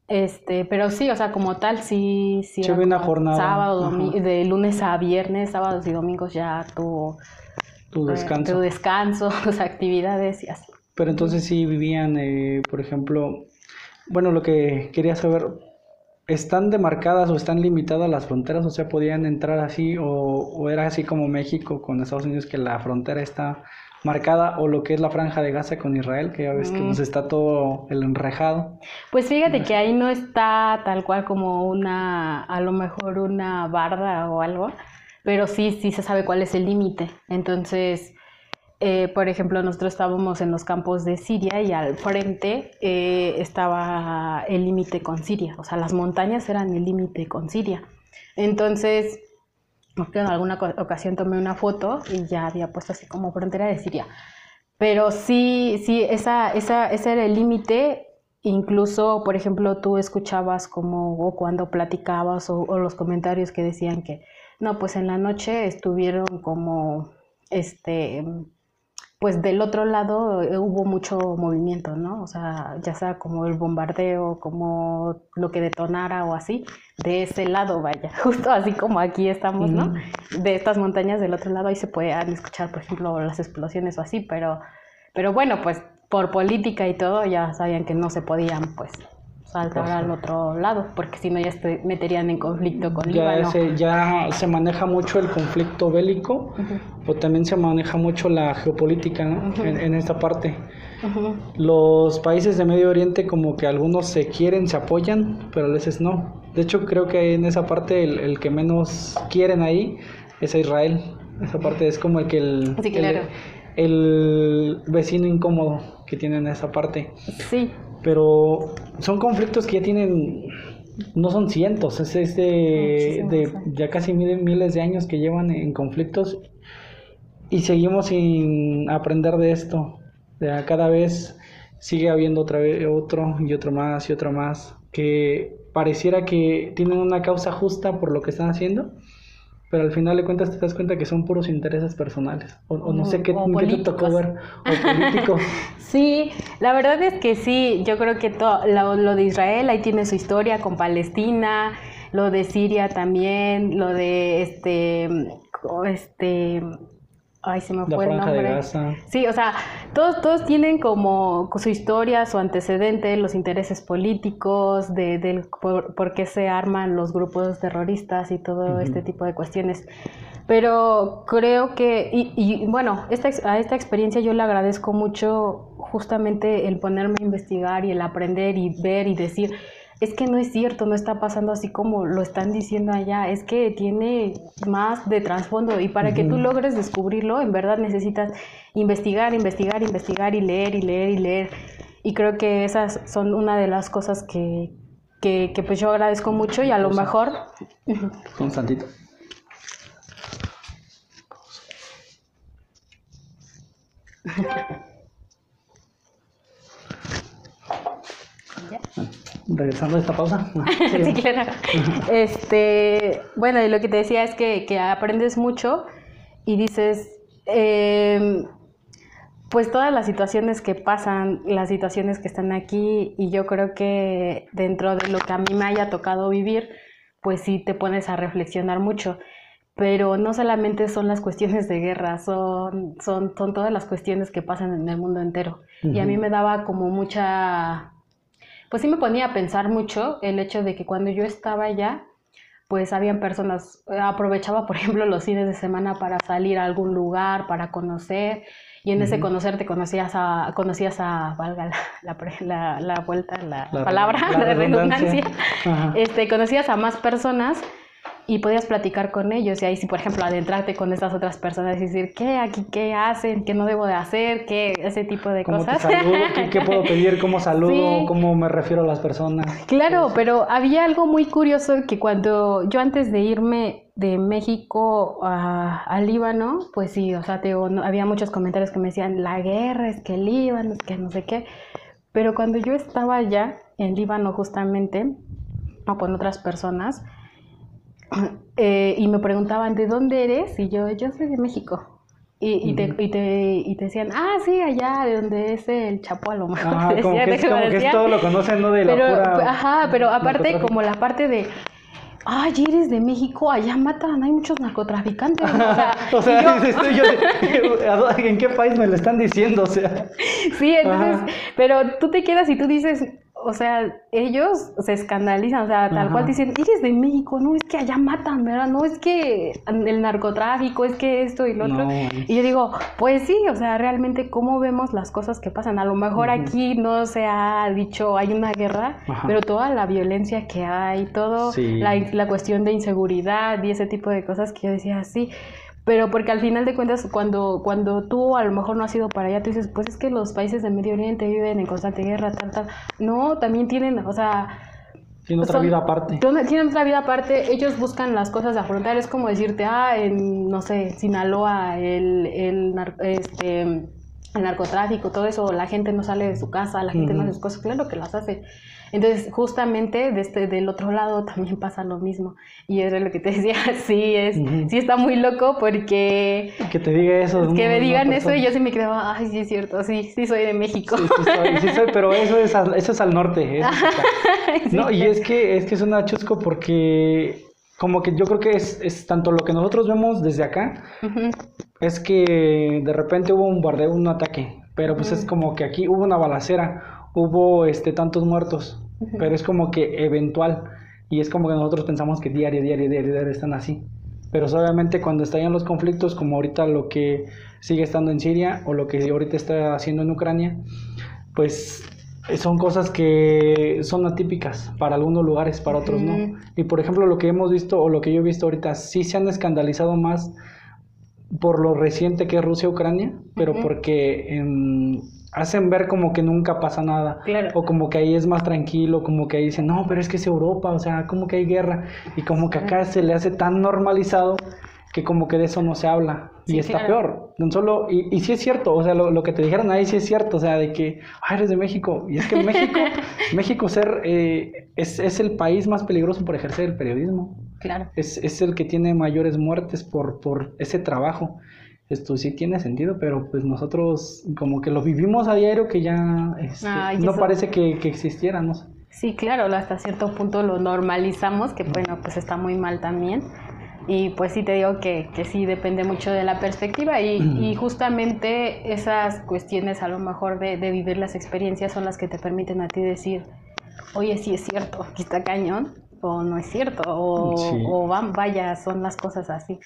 este, pero sí, o sea, como tal, sí, sí. Era una jornada, Sábado, de lunes a viernes, sábados y domingos ya tu, Tu eh, descanso. tu descanso, tus actividades y así. Pero entonces sí vivían, eh, por ejemplo, bueno, lo que quería saber, ¿están demarcadas o están limitadas las fronteras? O sea, ¿podían entrar así o, o era así como México con Estados Unidos que la frontera está marcada o lo que es la franja de Gaza con Israel, que ya ves que Mm. pues, está todo el enrejado. Pues fíjate que ahí no está tal cual como una, a lo mejor una barda o algo, pero sí, sí se sabe cuál es el límite. Entonces, eh, por ejemplo, nosotros estábamos en los campos de Siria y al frente eh, estaba el límite con Siria, o sea, las montañas eran el límite con Siria. Entonces, porque en alguna ocasión tomé una foto y ya había puesto así como frontera de Siria. Pero sí, sí, esa, esa, ese era el límite. Incluso, por ejemplo, tú escuchabas como, o cuando platicabas, o, o los comentarios que decían que, no, pues en la noche estuvieron como, este, pues del otro lado eh, hubo mucho movimiento, ¿no? O sea, ya sea como el bombardeo, como lo que detonara o así, de ese lado, vaya, justo así como aquí estamos, ¿no? De estas montañas del otro lado ahí se pueden escuchar, por ejemplo, las explosiones o así, pero, pero bueno, pues por política y todo ya sabían que no se podían, pues, saltar al otro lado, porque si no ya se meterían en conflicto con Ya Líbano. se, ya se maneja mucho el conflicto bélico, o también se maneja mucho la geopolítica en, en esta parte. Los países de Medio Oriente como que algunos se quieren, se apoyan, pero a veces no. De hecho, creo que en esa parte el, el que menos quieren ahí es a Israel. Esa parte es como el que el, Sí, claro. el, el vecino incómodo que tienen esa parte. Sí, Pero son conflictos que ya tienen, no son cientos, es, es de, Muchísimos, de ya casi miles, miles de años que llevan en conflictos y seguimos sin aprender de esto. Sea, cada vez sigue habiendo otra vez otro y otro más y otro más que pareciera que tienen una causa justa por lo que están haciendo. Pero al final de cuentas te das cuenta que son puros intereses personales. O, o no sé qué, qué te tocó ver. O políticos. Sí, la verdad es que sí, yo creo que to- lo, lo de Israel ahí tiene su historia con Palestina, lo de Siria también, lo de este, este, ay se me La fue el de nombre. Gaza. Sí, o sea, todos, todos tienen como su historia, su antecedente, los intereses políticos, de, del por, por qué se arman los grupos terroristas y todo este tipo de cuestiones. Pero creo que, y, y, bueno, esta, a esta experiencia yo le agradezco mucho justamente el ponerme a investigar y el aprender y ver y decir, es que no es cierto, no está pasando así como lo están diciendo allá, es que tiene más de trasfondo y para que tú logres descubrirlo, en verdad necesitas investigar, investigar, investigar y leer y leer y leer. Y creo que esas son una de las cosas que, que, que pues yo agradezco mucho y a lo mejor... Constantito. ¿Ya? Regresando a esta pausa. sí, claro. Este, bueno, y lo que te decía es que, que aprendes mucho y dices, em, pues todas las situaciones que pasan, las situaciones que están aquí, y yo creo que dentro de lo que a mí me haya tocado vivir, pues sí te pones a reflexionar mucho. Pero no solamente son las cuestiones de guerra, son, son, son todas las cuestiones que pasan en el mundo entero. Y a mí me daba como mucha, pues sí me ponía a pensar mucho el hecho de que cuando yo estaba allá, pues habían personas, eh, aprovechaba por ejemplo los fines de semana para salir a algún lugar, para conocer, y en ese conocer te conocías a, conocías a, valga la, la, pre- la- la vuelta, la, La- palabra, la redundancia. redundancia, este, conocías a más personas y podías platicar con ellos y ahí sí, por ejemplo, adentrarte con estas otras personas y decir, ¿qué aquí, qué hacen, qué no debo de hacer, qué, ese tipo de ¿Cómo te cosas. saludo? ¿Qué, qué puedo pedir? ¿Cómo saludo? Sí. ¿Cómo me refiero a las personas? Claro, pero había algo muy curioso que cuando yo antes de irme de México a, a Líbano, pues sí, o sea, te digo, no- había muchos comentarios que me decían, la guerra, es que Líbano, es que no sé qué. Pero cuando yo estaba allá en Líbano justamente, o con otras personas, eh, y me preguntaban, ¿de dónde eres? Y yo, yo soy de México. Y, y, te, y, te, y te decían, ah, sí, allá, de donde es el Chapo, a lo mejor. Ajá, como decían, que, es, me como que es todo lo conocen, ¿no? De la Pero, pura ajá, pero aparte como la parte de, ay, eres de México, allá matan, hay muchos narcotraficantes. O sea, o sea, yo- tú, yo- ¿a dónde- ¿en qué país me lo están diciendo? O sea, sí, entonces, Ajá. pero tú te quedas y tú dices, o sea, ellos se escandalizan, o sea, tal cual dicen, eres de México, no, es que allá matan, ¿verdad? No, es que el narcotráfico, es que esto y lo otro. Y yo digo, pues sí, o sea, realmente cómo vemos las cosas que pasan. A lo mejor aquí no se ha dicho hay una guerra, pero toda la violencia que hay, todo, la, la cuestión de inseguridad y ese tipo de cosas que yo decía, sí, pero porque al final de cuentas, cuando, cuando tú a lo mejor no has ido para allá, tú dices, pues es que los países del Medio Oriente viven en constante guerra, tal, tal. No, también tienen, o sea... Tienen otra vida aparte. Tienen otra vida aparte. Ellos buscan las cosas de afrontar. Es como decirte, ah, en, no sé, Sinaloa, el, el, este, el narcotráfico, todo eso, la gente no sale de su casa, la gente no hace sus cosas. Claro que las hace. Entonces, justamente este del otro lado también pasa lo mismo. Y es lo que te decía, sí, es, sí está muy loco porque... Que te diga eso. Que me digan eso y yo sí me quedaba, ay, sí es cierto, sí, sí soy de México. Sí, sí soy, sí soy pero eso es, al, eso es al norte. no, y es que, es que es una chusco porque como que yo creo que es, es, tanto lo que nosotros vemos desde acá, es que de repente hubo un bombardeo, un ataque, pero pues es como que aquí hubo una balacera, hubo este tantos muertos, pero es como que eventual y es como que nosotros pensamos que diario, diario, diario, diario están así. Pero obviamente cuando estallan los conflictos, como ahorita lo que sigue estando en Siria o lo que ahorita está haciendo en Ucrania, pues son cosas que son atípicas para algunos lugares, para otros no. Y por ejemplo, lo que hemos visto o lo que yo he visto ahorita, sí se han escandalizado más por lo reciente que es Rusia-Ucrania, pero porque en hacen ver como que nunca pasa nada. O como que ahí es más tranquilo, como que ahí dicen, no, pero es que es Europa, o sea, como que hay guerra. Y como que acá se le hace tan normalizado que como que de eso no se habla. y está peor. No solo, y, y sí es cierto, o sea, lo, que te dijeron ahí sí es cierto, o sea, de que, ah, eres de México. Y es que México, México ser, eh, es, es, el país más peligroso por ejercer el periodismo. Claro. Es, es el que tiene mayores muertes por, por ese trabajo esto sí tiene sentido, pero pues nosotros como que lo vivimos a diario que ya este, no parece que, que, existiera, no. Sí, claro, hasta cierto punto lo normalizamos, que bueno, pues está muy mal también. Y pues sí te digo que, que sí depende mucho de la perspectiva y, y, justamente esas cuestiones a lo mejor de, de, vivir las experiencias son las que te permiten a ti decir, oye, sí es cierto, aquí está cañón, o no es cierto, o, o vaya, son las cosas así.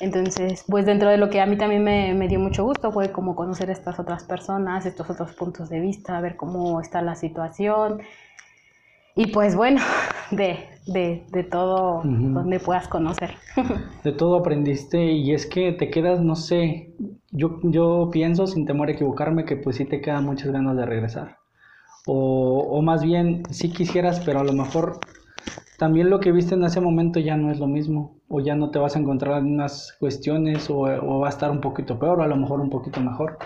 Entonces, pues dentro de lo que a mí también me, dio mucho gusto fue como conocer a estas otras personas, estos otros puntos de vista, ver cómo está la situación. Y pues bueno, de, de, de todo donde puedas conocer. De todo aprendiste y es que te quedas, no sé, yo, yo pienso sin temor a equivocarme que pues sí te quedan muchas ganas de regresar. O, o más bien, sí quisieras, pero a lo mejor también lo que viste en ese momento ya no es lo mismo, o ya no te vas a encontrar en unas cuestiones, o, va a estar un poquito peor, o a lo mejor un poquito mejor.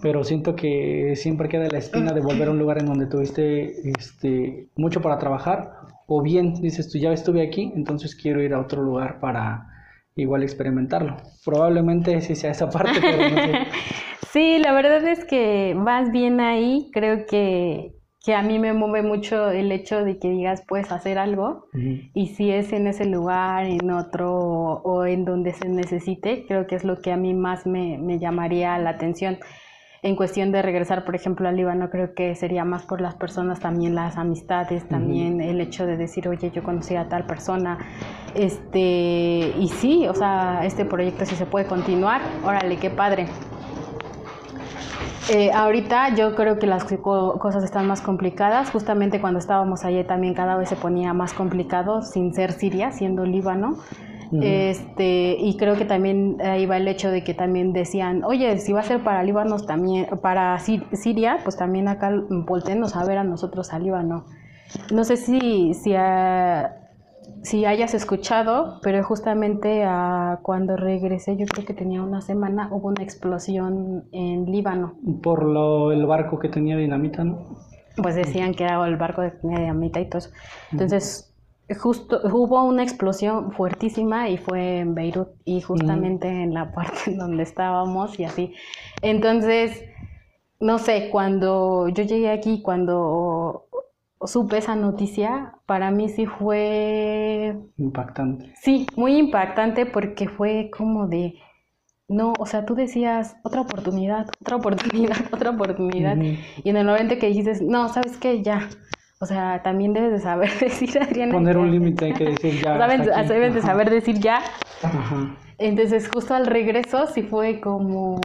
Pero siento que siempre queda la espina de volver a un lugar en donde tuviste este, mucho para trabajar, o bien dices tú ya estuve aquí, entonces quiero ir a otro lugar para igual experimentarlo. Probablemente sí sea esa parte. Sí, la verdad es que más bien ahí creo que que a mí me mueve mucho el hecho de que digas puedes hacer algo y si es en ese lugar, en otro o en donde se necesite, creo que es lo que a mí más me, me llamaría la atención. En cuestión de regresar, por ejemplo, al Líbano, creo que sería más por las personas, también las amistades, también el hecho de decir, oye, yo conocí a tal persona, este, y sí, o sea, este proyecto sí se puede continuar, órale, qué padre. Eh, ahorita yo creo que las cosas están más complicadas. Justamente cuando estábamos allí también cada vez se ponía más complicado, sin ser Siria, siendo Líbano. Este, y creo que también ahí va el hecho de que también decían, oye, si va a ser para Líbano también, para Siria, pues también acá voltenos a ver a nosotros a Líbano. No sé si, si si hayas escuchado, pero justamente a, cuando regresé, yo creo que tenía una semana, hubo una explosión en Líbano. Por lo, el barco que tenía dinamita, ¿no? Pues decían que era el barco que tenía dinamita y todo eso. Entonces, justo hubo una explosión fuertísima y fue en Beirut y justamente en la parte donde estábamos y así. Entonces, no sé, cuando yo llegué aquí, cuando supe esa noticia, para mí sí fue... Impactante. Sí, muy impactante porque fue como de, no, o sea, tú decías otra oportunidad, otra oportunidad, otra oportunidad. Y en el momento que dijiste, no, ¿sabes qué? Ya. O sea, también debes de saber decir, Adriana. Poner un límite, hay que decir ya. Debes, de saber decir ya. Entonces, justo al regreso, sí fue como.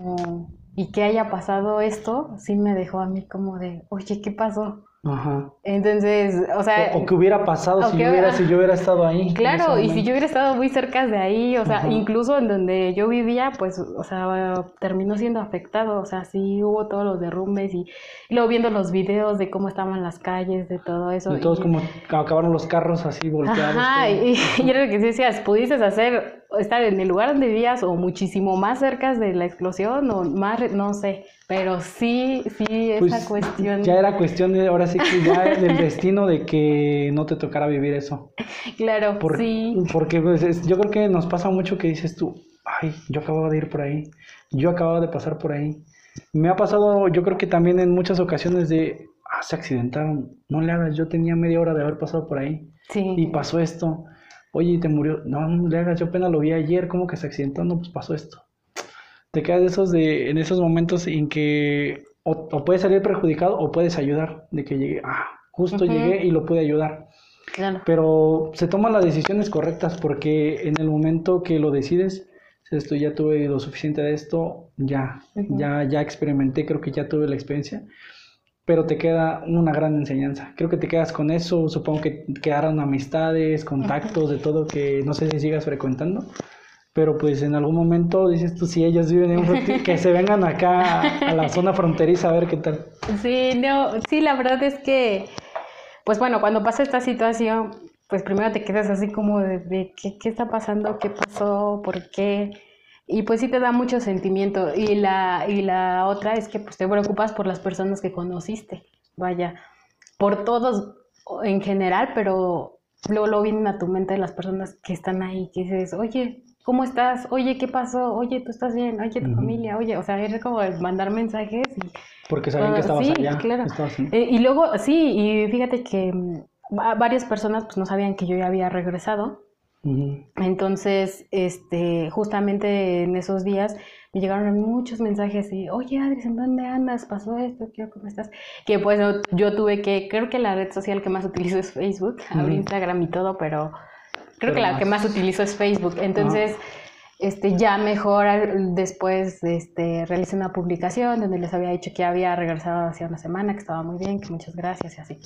Y que haya pasado esto, sí me dejó a mí como de, oye, ¿qué pasó? Ajá. Entonces, o sea... O, que hubiera pasado si, yo hubiera, si yo hubiera estado ahí. Claro, y si yo hubiera estado muy cerca de ahí, o sea, incluso en donde yo vivía, pues, o sea, terminó siendo afectado, o sea, sí hubo todos los derrumbes y, luego viendo los videos de cómo estaban las calles, de todo eso. De todos como acabaron los carros así volteados. Ajá, y, y, era lo que decías, pudiste hacer estar en el lugar donde vivías o muchísimo más cerca de la explosión o más, no sé, pero sí, sí, esa pues, cuestión. Ya era cuestión de, ahora sí que ya del destino de que no te tocara vivir eso. Claro, sí. Porque pues, yo creo que nos pasa mucho que dices tú, ay, yo acababa de ir por ahí, yo acababa de pasar por ahí. Me ha pasado, yo creo que también en muchas ocasiones de, ah, se accidentaron, no le hagas, yo tenía media hora de haber pasado por ahí. Sí. Y pasó esto Oye, te murió. No, no le hagas, yo apenas lo vi ayer, ¿cómo que se accidentó? No, pues pasó esto. Te quedas de esos de, en esos momentos en que o, puedes salir perjudicado o puedes ayudar. De que llegue, ah, justo llegué y lo pude ayudar. Claro. Pero se toman las decisiones correctas porque en el momento que lo decides, esto ya tuve lo suficiente de esto, ya, ya, ya experimenté, creo que ya tuve la experiencia pero te queda una gran enseñanza. Creo que te quedas con eso, supongo que quedaron amistades, contactos, de todo que no sé si sigas frecuentando, pero pues en algún momento dices tú, si ellos viven en un que se vengan acá a la zona fronteriza a ver qué tal. Sí, no, sí, la verdad es que, pues bueno, cuando pasa esta situación, pues primero te quedas así como de, ¿qué, ¿qué está pasando? ¿Qué pasó? ¿Por qué? Y pues sí te da mucho sentimiento. Y la, y la otra es que pues te preocupas por las personas que conociste. Vaya, por todos en general, pero luego, lo vienen a tu mente las personas que están ahí, que dices, oye, ¿cómo estás? Oye, ¿qué pasó? Oye, ¿tú estás bien? Oye, tu familia, oye, o sea, es como mandar mensajes y... Porque saben que estabas sí, allá. claro. Eh, y luego, sí, y fíjate que mm, varias personas pues no sabían que yo ya había regresado entonces, este, justamente en esos días me llegaron muchos mensajes y, oye Adri, ¿en dónde andas? ¿Pasó esto? ¿Qué, ¿Cómo estás? Que pues yo tuve que, creo que la red social que más utilizo es Facebook, abrí Instagram y todo, pero creo que la que más utilizo es Facebook. Entonces este, ya mejor después este, realicé una publicación donde les había dicho que había regresado hace una semana, que estaba muy bien, que muchas gracias y así.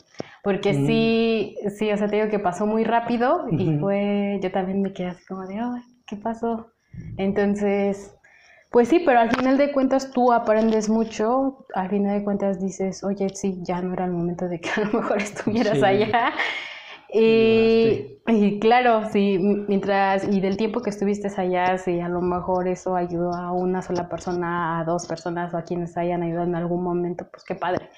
Porque mm. sí, sí, o sea, te digo que pasó muy rápido y fue, yo también me quedé así como de, ay, ¿qué pasó? Entonces, pues sí, pero al final de cuentas tú aprendes mucho, al final de cuentas dices, oye, sí, ya no era el momento de que a lo mejor estuvieras allá. Y, y, claro, sí, mientras, y del tiempo que estuviste allá, si a lo mejor eso ayudó a una sola persona, a dos personas o a quienes hayan ayudado en algún momento, pues qué padre.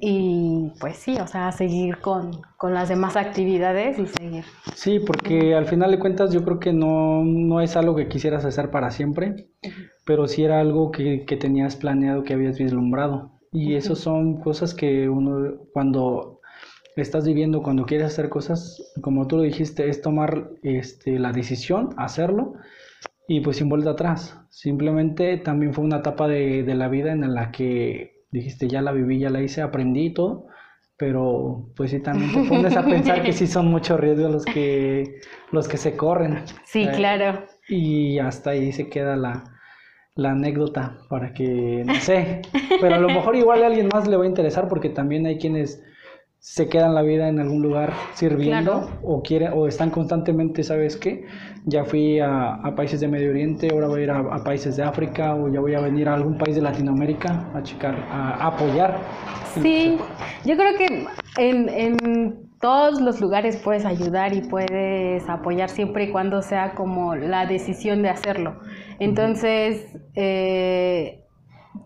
Y pues sí, o sea, seguir con, con las demás actividades y seguir. Sí, porque al final de cuentas yo creo que no, no es algo que quisieras hacer para siempre, pero sí era algo que, que tenías planeado, que habías vislumbrado. Y eso son cosas que uno cuando estás viviendo cuando quieres hacer cosas, como tú lo dijiste, es tomar este, la decisión, hacerlo y pues sin vuelta atrás. Simplemente también fue una etapa de, de, la vida en la que dijiste, ya la viví, ya la hice, aprendí y todo, pero pues sí también te pones a pensar que sí son muchos riesgos los que, los que se corren. Sí, eh, claro. Y hasta ahí se queda la, la anécdota para que, no sé, pero a lo mejor igual a alguien más le va a interesar porque también hay quienes se quedan la vida en algún lugar sirviendo o quieren o están constantemente, ¿sabes qué? Ya fui a, países de Medio Oriente, ahora voy a ir a, países de África o ya voy a venir a algún país de Latinoamérica a, checar, a, apoyar. Sí, yo creo que en, en, todos los lugares puedes ayudar y puedes apoyar siempre y cuando sea como la decisión de hacerlo. Entonces, eh,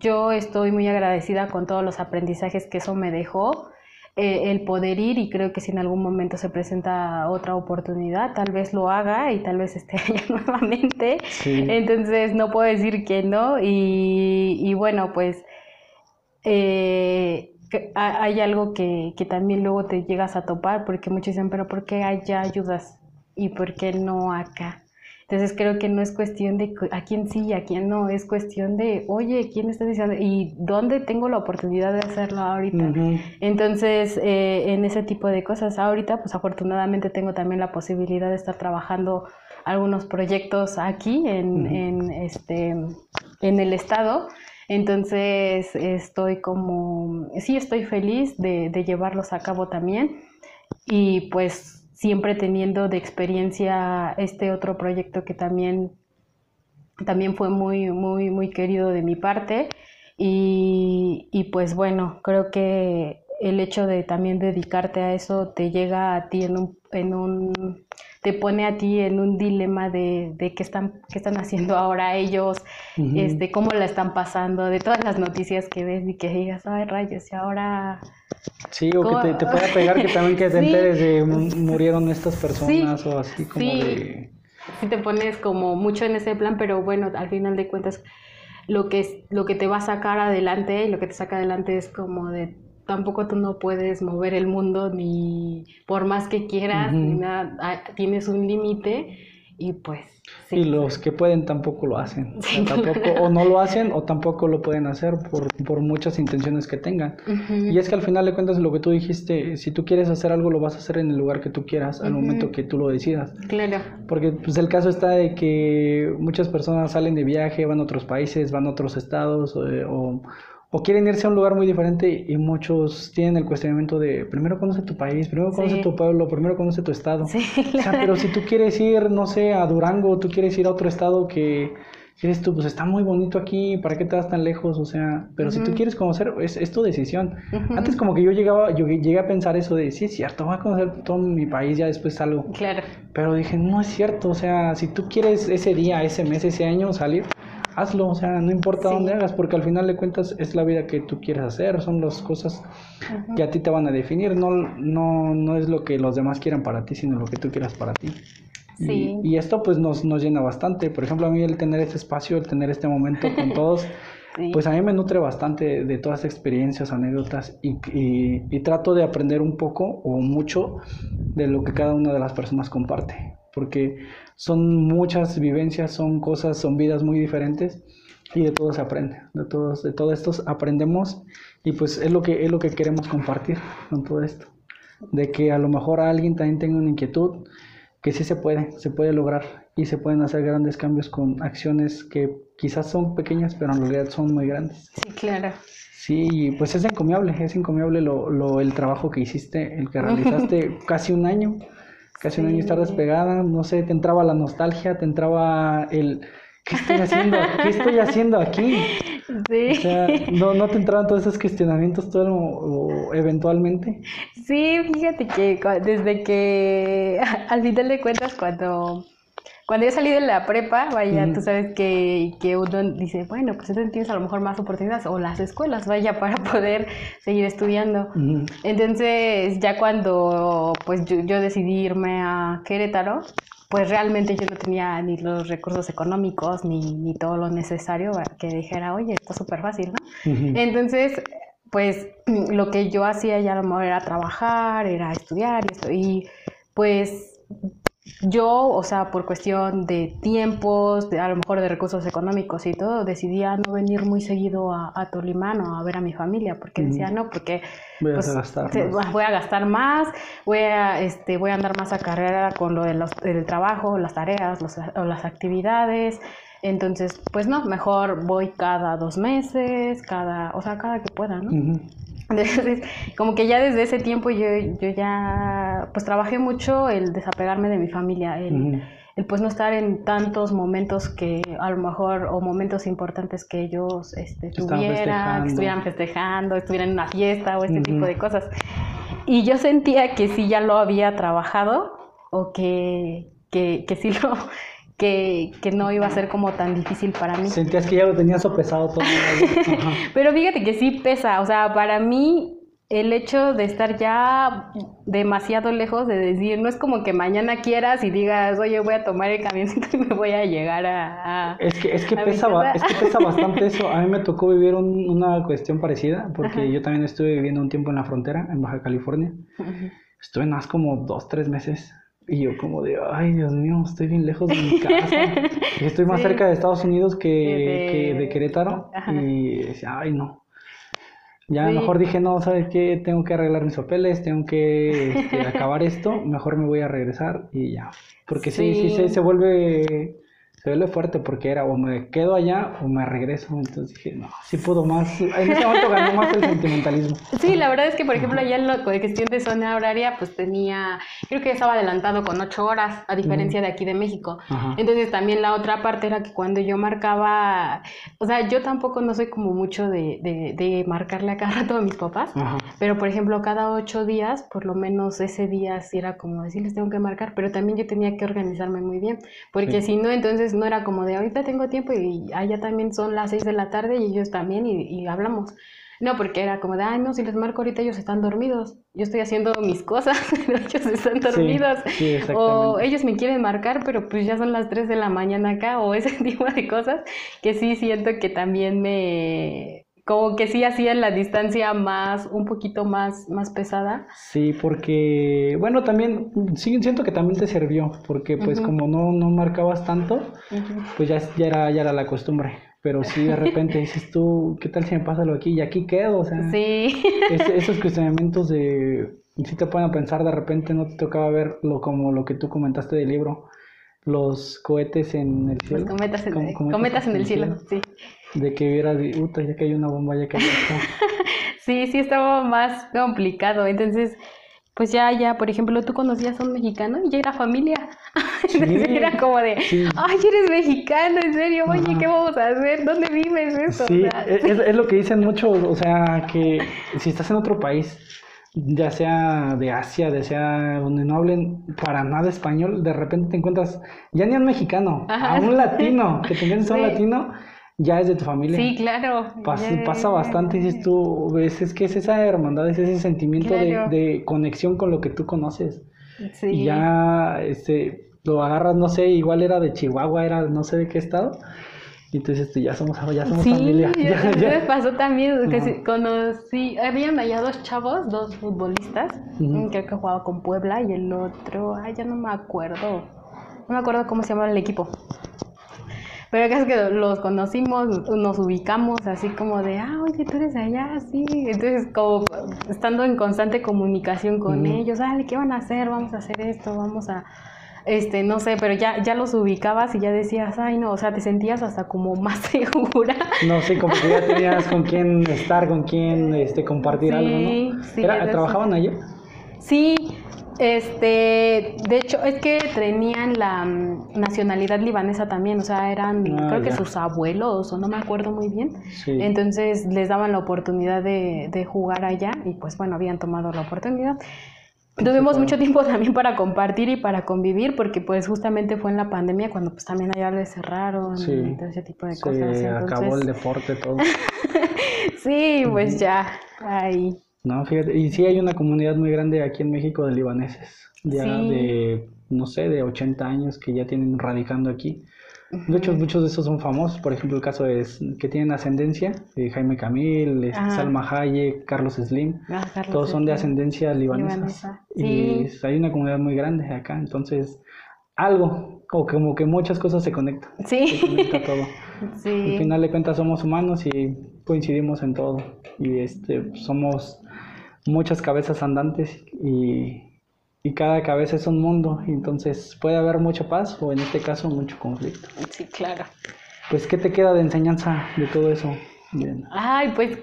yo estoy muy agradecida con todos los aprendizajes que eso me dejó eh, el poder ir y creo que si en algún momento se presenta otra oportunidad, tal vez lo haga y tal vez esté allá nuevamente. Entonces no puedo decir que no y, bueno, pues eh, hay algo que, que, también luego te llegas a topar porque muchos dicen, pero ¿por qué allá ayudas y por qué no acá? Entonces creo que no es cuestión de a quién sí y a quién no, es cuestión de, oye, ¿quién está diciendo? ¿Y dónde tengo la oportunidad de hacerlo ahorita? Entonces, eh, en ese tipo de cosas, ahorita, pues afortunadamente tengo también la posibilidad de estar trabajando algunos proyectos aquí en, en, este, en el estado. Entonces, estoy como, sí, estoy feliz de, de llevarlos a cabo también. Y pues siempre teniendo de experiencia este otro proyecto que también, también fue muy, muy, muy querido de mi parte. Y, y pues bueno, creo que el hecho de también dedicarte a eso te llega a ti en un, en un te pone a ti en un dilema de, de qué están, qué están haciendo ahora ellos, este, cómo la están pasando, de todas las noticias que ves y que digas, ay rayos, y ahora Sí, o que te, te, pueda pegar que también que te enteres de murieron estas personas o así como sí. de... Sí te pones como mucho en ese plan, pero bueno, al final de cuentas lo que, es, lo que te va a sacar adelante y lo que te saca adelante es como de tampoco tú no puedes mover el mundo ni por más que quieras, ni nada, ah, tienes un límite y pues y los que pueden tampoco lo hacen. O, tampoco, o no lo hacen o tampoco lo pueden hacer por, por muchas intenciones que tengan. Y es que al final de cuentas lo que tú dijiste, si tú quieres hacer algo lo vas a hacer en el lugar que tú quieras, al momento que tú lo decidas. Claro. Porque pues el caso está de que muchas personas salen de viaje, van a otros países, van a otros estados eh, o o quieren irse a un lugar muy diferente y muchos tienen el cuestionamiento de primero conoce tu país, primero conoce tu pueblo, primero conoce tu estado. Sí, o sea, pero si tú quieres ir, no sé, a Durango, tú quieres ir a otro estado que dices tú, pues está muy bonito aquí, ¿para qué te vas tan lejos? O sea, pero si tú quieres conocer, es, es tu decisión. Antes como que yo llegaba, yo llegué a pensar eso de, sí es cierto, voy a conocer todo mi país, ya después salgo. Claro. Pero dije, no es cierto, o sea, si tú quieres ese día, ese mes, ese año salir, hazlo, o sea, no importa dónde hagas, porque al final de cuentas es la vida que tú quieres hacer, son las cosas que a ti te van a definir, no, no, no es lo que los demás quieran para ti, sino lo que tú quieras para ti. Sí. Y, esto pues nos, nos llena bastante, por ejemplo, a mí el tener este espacio, el tener este momento con todos, pues a mí me nutre bastante de todas las experiencias, anécdotas y, y, y trato de aprender un poco o mucho de lo que cada una de las personas comparte, porque son muchas vivencias, son cosas, son vidas muy diferentes y de todo se aprende, de todos, de todo esto aprendemos y pues es lo que es lo que queremos compartir con todo esto, de que a lo mejor alguien también tenga una inquietud, que sí se puede, se puede lograr y se pueden hacer grandes cambios con acciones que quizás son pequeñas, pero en realidad son muy grandes. Sí, claro. Sí, pues es encomiable, es encomiable lo, lo, el trabajo que hiciste, el que realizaste casi un año casi un año estar despegada, no sé, te entraba la nostalgia, te entraba el ¿qué estoy haciendo? ¿Qué estoy haciendo aquí? Sí. O sea, ¿no, ¿no te entraban todos esos cuestionamientos todo o, eventualmente? Sí, fíjate que desde que al final de cuentas cuando cuando yo salí de la prepa, vaya, tú sabes que, que, uno dice, bueno, pues entonces tienes a lo mejor más oportunidades, o las escuelas, vaya, para poder seguir estudiando. Entonces, ya cuando pues yo, yo, decidí irme a Querétaro, pues realmente yo no tenía ni los recursos económicos, ni, ni todo lo necesario para que dijera, oye, esto es súper fácil, ¿no? Entonces, pues lo que yo hacía ya a lo mejor era trabajar, era estudiar y, esto, y pues yo, o sea, por cuestión de tiempos, de, a lo mejor de recursos económicos y todo, decidía no venir muy seguido a, a Tolimán o a ver a mi familia, porque decía, no, porque voy a, pues, gastar más. voy a gastar más, voy a, este, voy a andar más a carrera con lo de los, del trabajo, las tareas los, o las actividades. Entonces, pues no, mejor voy cada dos meses, cada, o sea, cada que pueda, ¿no? Entonces, como que ya desde ese tiempo yo, yo ya, pues trabajé mucho el desapegarme de mi familia, el, el, pues no estar en tantos momentos que a lo mejor, o momentos importantes que ellos este, tuvieran, que estuvieran festejando, estuvieran en una fiesta o este tipo de cosas. Y yo sentía que sí ya lo había trabajado o que, que, que sí lo que, que, no iba a ser como tan difícil para mí. Sentías que ya lo tenías sopesado todo. Pero fíjate que sí pesa, o sea, para mí el hecho de estar ya demasiado lejos, de decir, no es como que mañana quieras y digas, oye, voy a tomar el camioncito y me voy a llegar a... es, que, es, que pesa, es que pesa bastante eso. A mí me tocó vivir una cuestión parecida, porque yo también estuve viviendo un tiempo en la frontera, en Baja California. Estuve más como dos, tres meses Y yo como de, ay Dios mío, estoy bien lejos de mi casa. estoy más cerca de Estados Unidos que de, que de Querétaro. Y decía, ay no. Ya mejor dije, no, ¿sabes qué? Tengo que arreglar mis papeles, tengo que este, acabar esto, mejor me voy a regresar y ya. Porque sí, sí, sí se vuelve se vuelve fuerte porque era o me quedo allá o me regreso. Entonces dije, no, sí puedo más. En ese momento ganó más el sentimentalismo. Sí, la verdad es que, por ejemplo, allá en la cuestión de zona horaria, pues tenía, creo que estaba adelantado con ocho horas, a diferencia de aquí de México. Entonces también la otra parte era que cuando yo marcaba, o sea, yo tampoco no soy como mucho de, de, de marcarle a cada rato a mis papás, pero por ejemplo, cada ocho días, por lo menos ese día sí era como decirles tengo que marcar, pero también yo tenía que organizarme muy bien, porque si no, entonces no era como de ahorita tengo tiempo y allá también son las 6 de la tarde y ellos también y, hablamos. No, porque era como de, ay, no, si les marco ahorita ellos están dormidos. Yo estoy haciendo mis cosas, pero ellos están dormidos. o ellos me quieren marcar, pero pues ya son las 3 de la mañana acá, o ese tipo de cosas que sí siento que también me, como que sí hacían la distancia más, un poquito más, más pesada. Sí, porque, bueno, también, sí, siento que también te sirvió, porque pues como no, no marcabas tanto, pues ya, ya, era, ya era la costumbre. Pero sí, de repente dices tú, ¿qué tal si me pasa lo aquí? Y aquí quedo, o sea. Sí. esos cuestionamientos de, si te pueden pensar, de repente no te tocaba ver lo, como lo que tú comentaste del libro, los cohetes en el cielo. Los cometas en, cometas, en el cielo, sí. De que hubiera, puta, ya que hay una bomba, ya que hay Sí, sí, estaba más complicado. Entonces, pues ya, ya, por ejemplo, tú conocías a un mexicano y ya era familia. Entonces era como de, ay, eres mexicano, en serio, oye, ¿qué vamos a hacer? ¿Dónde vives eso? Sí, es, es, lo que dicen muchos, o sea, que si estás en otro país, ya sea de Asia, de sea donde no hablen para nada español, de repente te encuentras ya ni a un mexicano, a un latino, que también es un latino ya es de tu familia. Sí, claro. pasa bastante, dices tú, ves, es que es esa hermandad, es ese sentimiento de, conexión con lo que tú conoces. Sí. Y ya, este, lo agarras, no sé, igual era de Chihuahua, era no sé de qué estado. Y entonces este, ya somos, ya somos sí, familia. Ya, ya. me pasó también que conocí, habían allá dos chavos, dos futbolistas, creo que jugaba con Puebla y el otro, ay, ya no me acuerdo, no me acuerdo cómo se llamaba el equipo. Pero es que los conocimos, nos ubicamos así como de, ah, oye, tú eres allá, sí. Entonces, como estando en constante comunicación con ellos, dale, ¿qué van a hacer? Vamos a hacer esto, vamos a, este, no sé, pero ya, ya los ubicabas y ya decías, ay, no, o sea, te sentías hasta como más segura. No sé, como que ya tenías con quién estar, con quién este, compartir algo, ¿no? Sí, ¿Trabajaban allá? Sí, este, de hecho, es que tenían la mm, nacionalidad libanesa también, o sea, eran, ah, creo que sus abuelos, o no me acuerdo muy bien. Entonces les daban la oportunidad de, de, jugar allá y pues bueno, habían tomado la oportunidad. Tuvimos mucho tiempo también para compartir y para convivir, porque pues justamente fue en la pandemia cuando pues también allá les cerraron y todo ese tipo de cosas. Acabó el deporte todo. sí, pues ya, ahí. No, fíjate, y sí hay una comunidad muy grande aquí en México de libaneses, ya de, no sé, de 80 años que ya tienen radicando aquí. De hecho, muchos de esos son famosos, por ejemplo, el caso es que tienen ascendencia, eh, Jaime Camil, este, Salma Hayek, Carlos Slim, ah, todos son de ascendencia libanesa. Y hay una comunidad muy grande acá, entonces algo, o como que muchas cosas se conectan. Sí. Se conecta todo. Sí. Al final de cuentas somos humanos y coincidimos en todo. Y este somos muchas cabezas andantes y, cada cabeza es un mundo, entonces puede haber mucha paz o en este caso mucho conflicto. Sí, claro. Pues, ¿qué te queda de enseñanza de todo eso? Ay, pues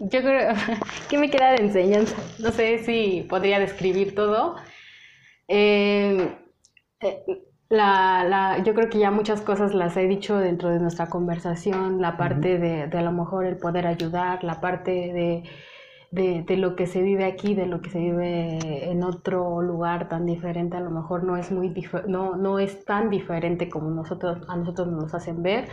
yo creo, ¿qué me queda de enseñanza? No sé si podría describir todo. Eh, eh, la, la, yo creo que ya muchas cosas las he dicho dentro de nuestra conversación, la parte de, de a lo mejor el poder ayudar, la parte de de, de, lo que se vive aquí, de lo que se vive en otro lugar tan diferente, a lo mejor no es, muy no, no es tan diferente como nosotros, a nosotros nos hacen ver.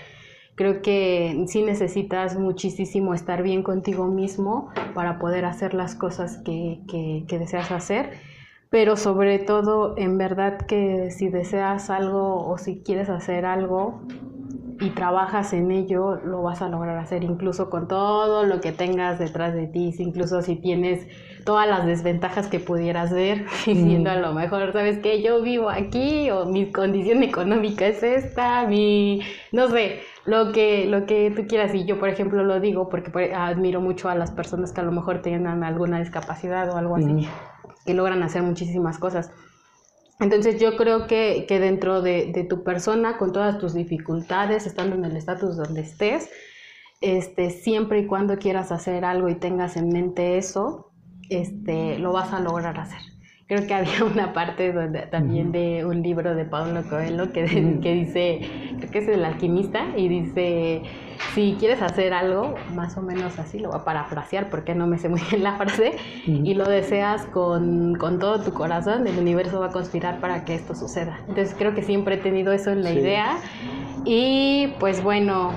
Creo que sí necesitas muchísimo estar bien contigo mismo para poder hacer las cosas que, que, que deseas hacer, pero sobre todo, en verdad que si deseas algo o si quieres hacer algo, y trabajas en ello, lo vas a lograr hacer, incluso con todo lo que tengas detrás de ti, incluso si tienes todas las desventajas que pudieras ver, diciendo a lo mejor, ¿sabes qué? Yo vivo aquí o mi condición económica es esta, mi, no sé, lo que, lo que tú quieras. Y yo, por ejemplo, lo digo porque admiro mucho a las personas que a lo mejor tengan alguna discapacidad o algo así, que logran hacer muchísimas cosas. Entonces yo creo que, que dentro de, de, tu persona, con todas tus dificultades, estando en el estatus donde estés, este, siempre y cuando quieras hacer algo y tengas en mente eso, este, lo vas a lograr hacer. Creo que había una parte donde, también de un libro de Pablo Coelho que, que dice, creo que es el alquimista, y dice, si quieres hacer algo, más o menos así, lo voy a parafrasear porque no me sé muy bien la frase, y lo deseas con, con, todo tu corazón, el universo va a conspirar para que esto suceda. Entonces creo que siempre he tenido eso en la idea y pues bueno,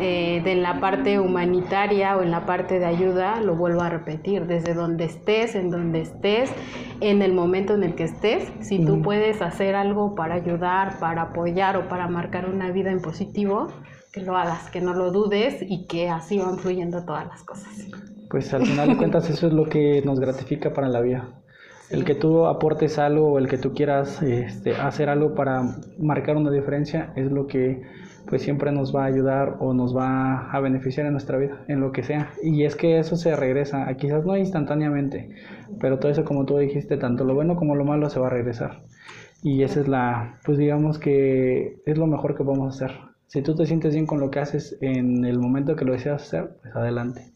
eh, de la parte humanitaria o en la parte de ayuda, lo vuelvo a repetir, desde donde estés, en donde estés, en el momento en el que estés, si tú puedes hacer algo para ayudar, para apoyar o para marcar una vida en positivo, que lo hagas, que no lo dudes y que así van fluyendo todas las cosas. Pues al final de cuentas eso es lo que nos gratifica para la vida. El que tú aportes algo o el que tú quieras este, hacer algo para marcar una diferencia es lo que pues siempre nos va a ayudar o nos va a beneficiar en nuestra vida, en lo que sea. Y es que eso se regresa, quizás no instantáneamente, pero todo eso como tú dijiste, tanto lo bueno como lo malo se va a regresar. Y esa es la, pues digamos que es lo mejor que podemos hacer, si tú te sientes bien con lo que haces en el momento que lo deseas hacer, pues adelante.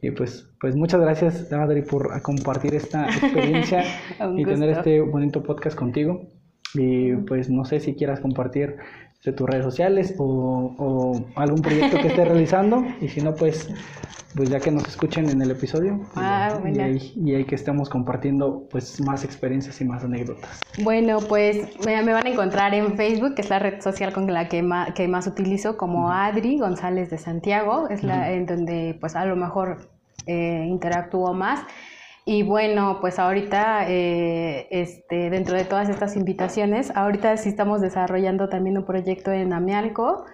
Y pues, pues muchas gracias, Adri, por compartir esta experiencia y tener este bonito podcast contigo. Y pues no sé si quieras compartir de tus redes sociales o, o algún proyecto que estés realizando. Y si no, pues pues ya que nos escuchen en el episodio ah, y, ahí, que estemos compartiendo pues más experiencias y más anécdotas. Bueno, pues me, van a encontrar en Facebook, que es la red social con la que más, que más utilizo, como Adri González de Santiago, es la en donde pues a lo mejor eh, interactúo más. Y bueno, pues ahorita, eh, este, dentro de todas estas invitaciones, ahorita sí estamos desarrollando también un proyecto en Amialco,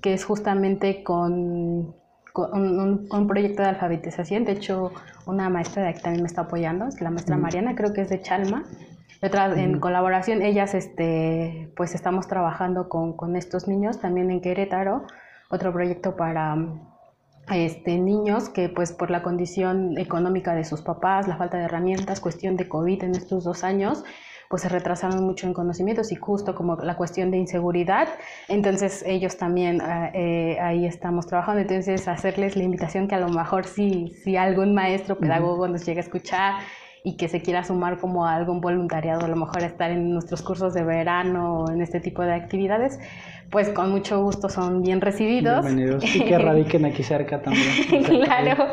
que es justamente con un, proyecto de alfabetización. De hecho, una maestra de aquí también me está apoyando, es la maestra Mariana, creo que es de Chalma. Otra, en colaboración, ellas, este, pues estamos trabajando con, con, estos niños también en Querétaro, otro proyecto para este, niños que pues por la condición económica de sus papás, la falta de herramientas, cuestión de COVID en estos dos años, pues se retrasaron mucho en conocimientos y justo como la cuestión de inseguridad, entonces ellos también ah, eh, ahí estamos trabajando, entonces hacerles la invitación que a lo mejor si, si algún maestro pedagogo nos llega a escuchar y que se quiera sumar como a algún voluntariado, a lo mejor estar en nuestros cursos de verano o en este tipo de actividades, pues con mucho gusto son bien recibidos. Bienvenidos. Y que radiquen aquí cerca también. claro.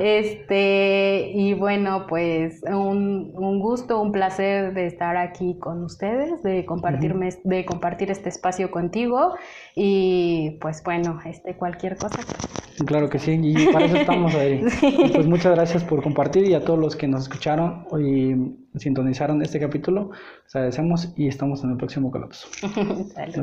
Este, y bueno, pues un, un, gusto, un placer de estar aquí con ustedes, de compartirme, de compartir este espacio contigo. Y pues bueno, este cualquier cosa. Claro que sí, y para eso estamos ahí. Pues muchas gracias por compartir y a todos los que nos escucharon y sintonizaron este capítulo, les agradecemos y estamos en el próximo colapso.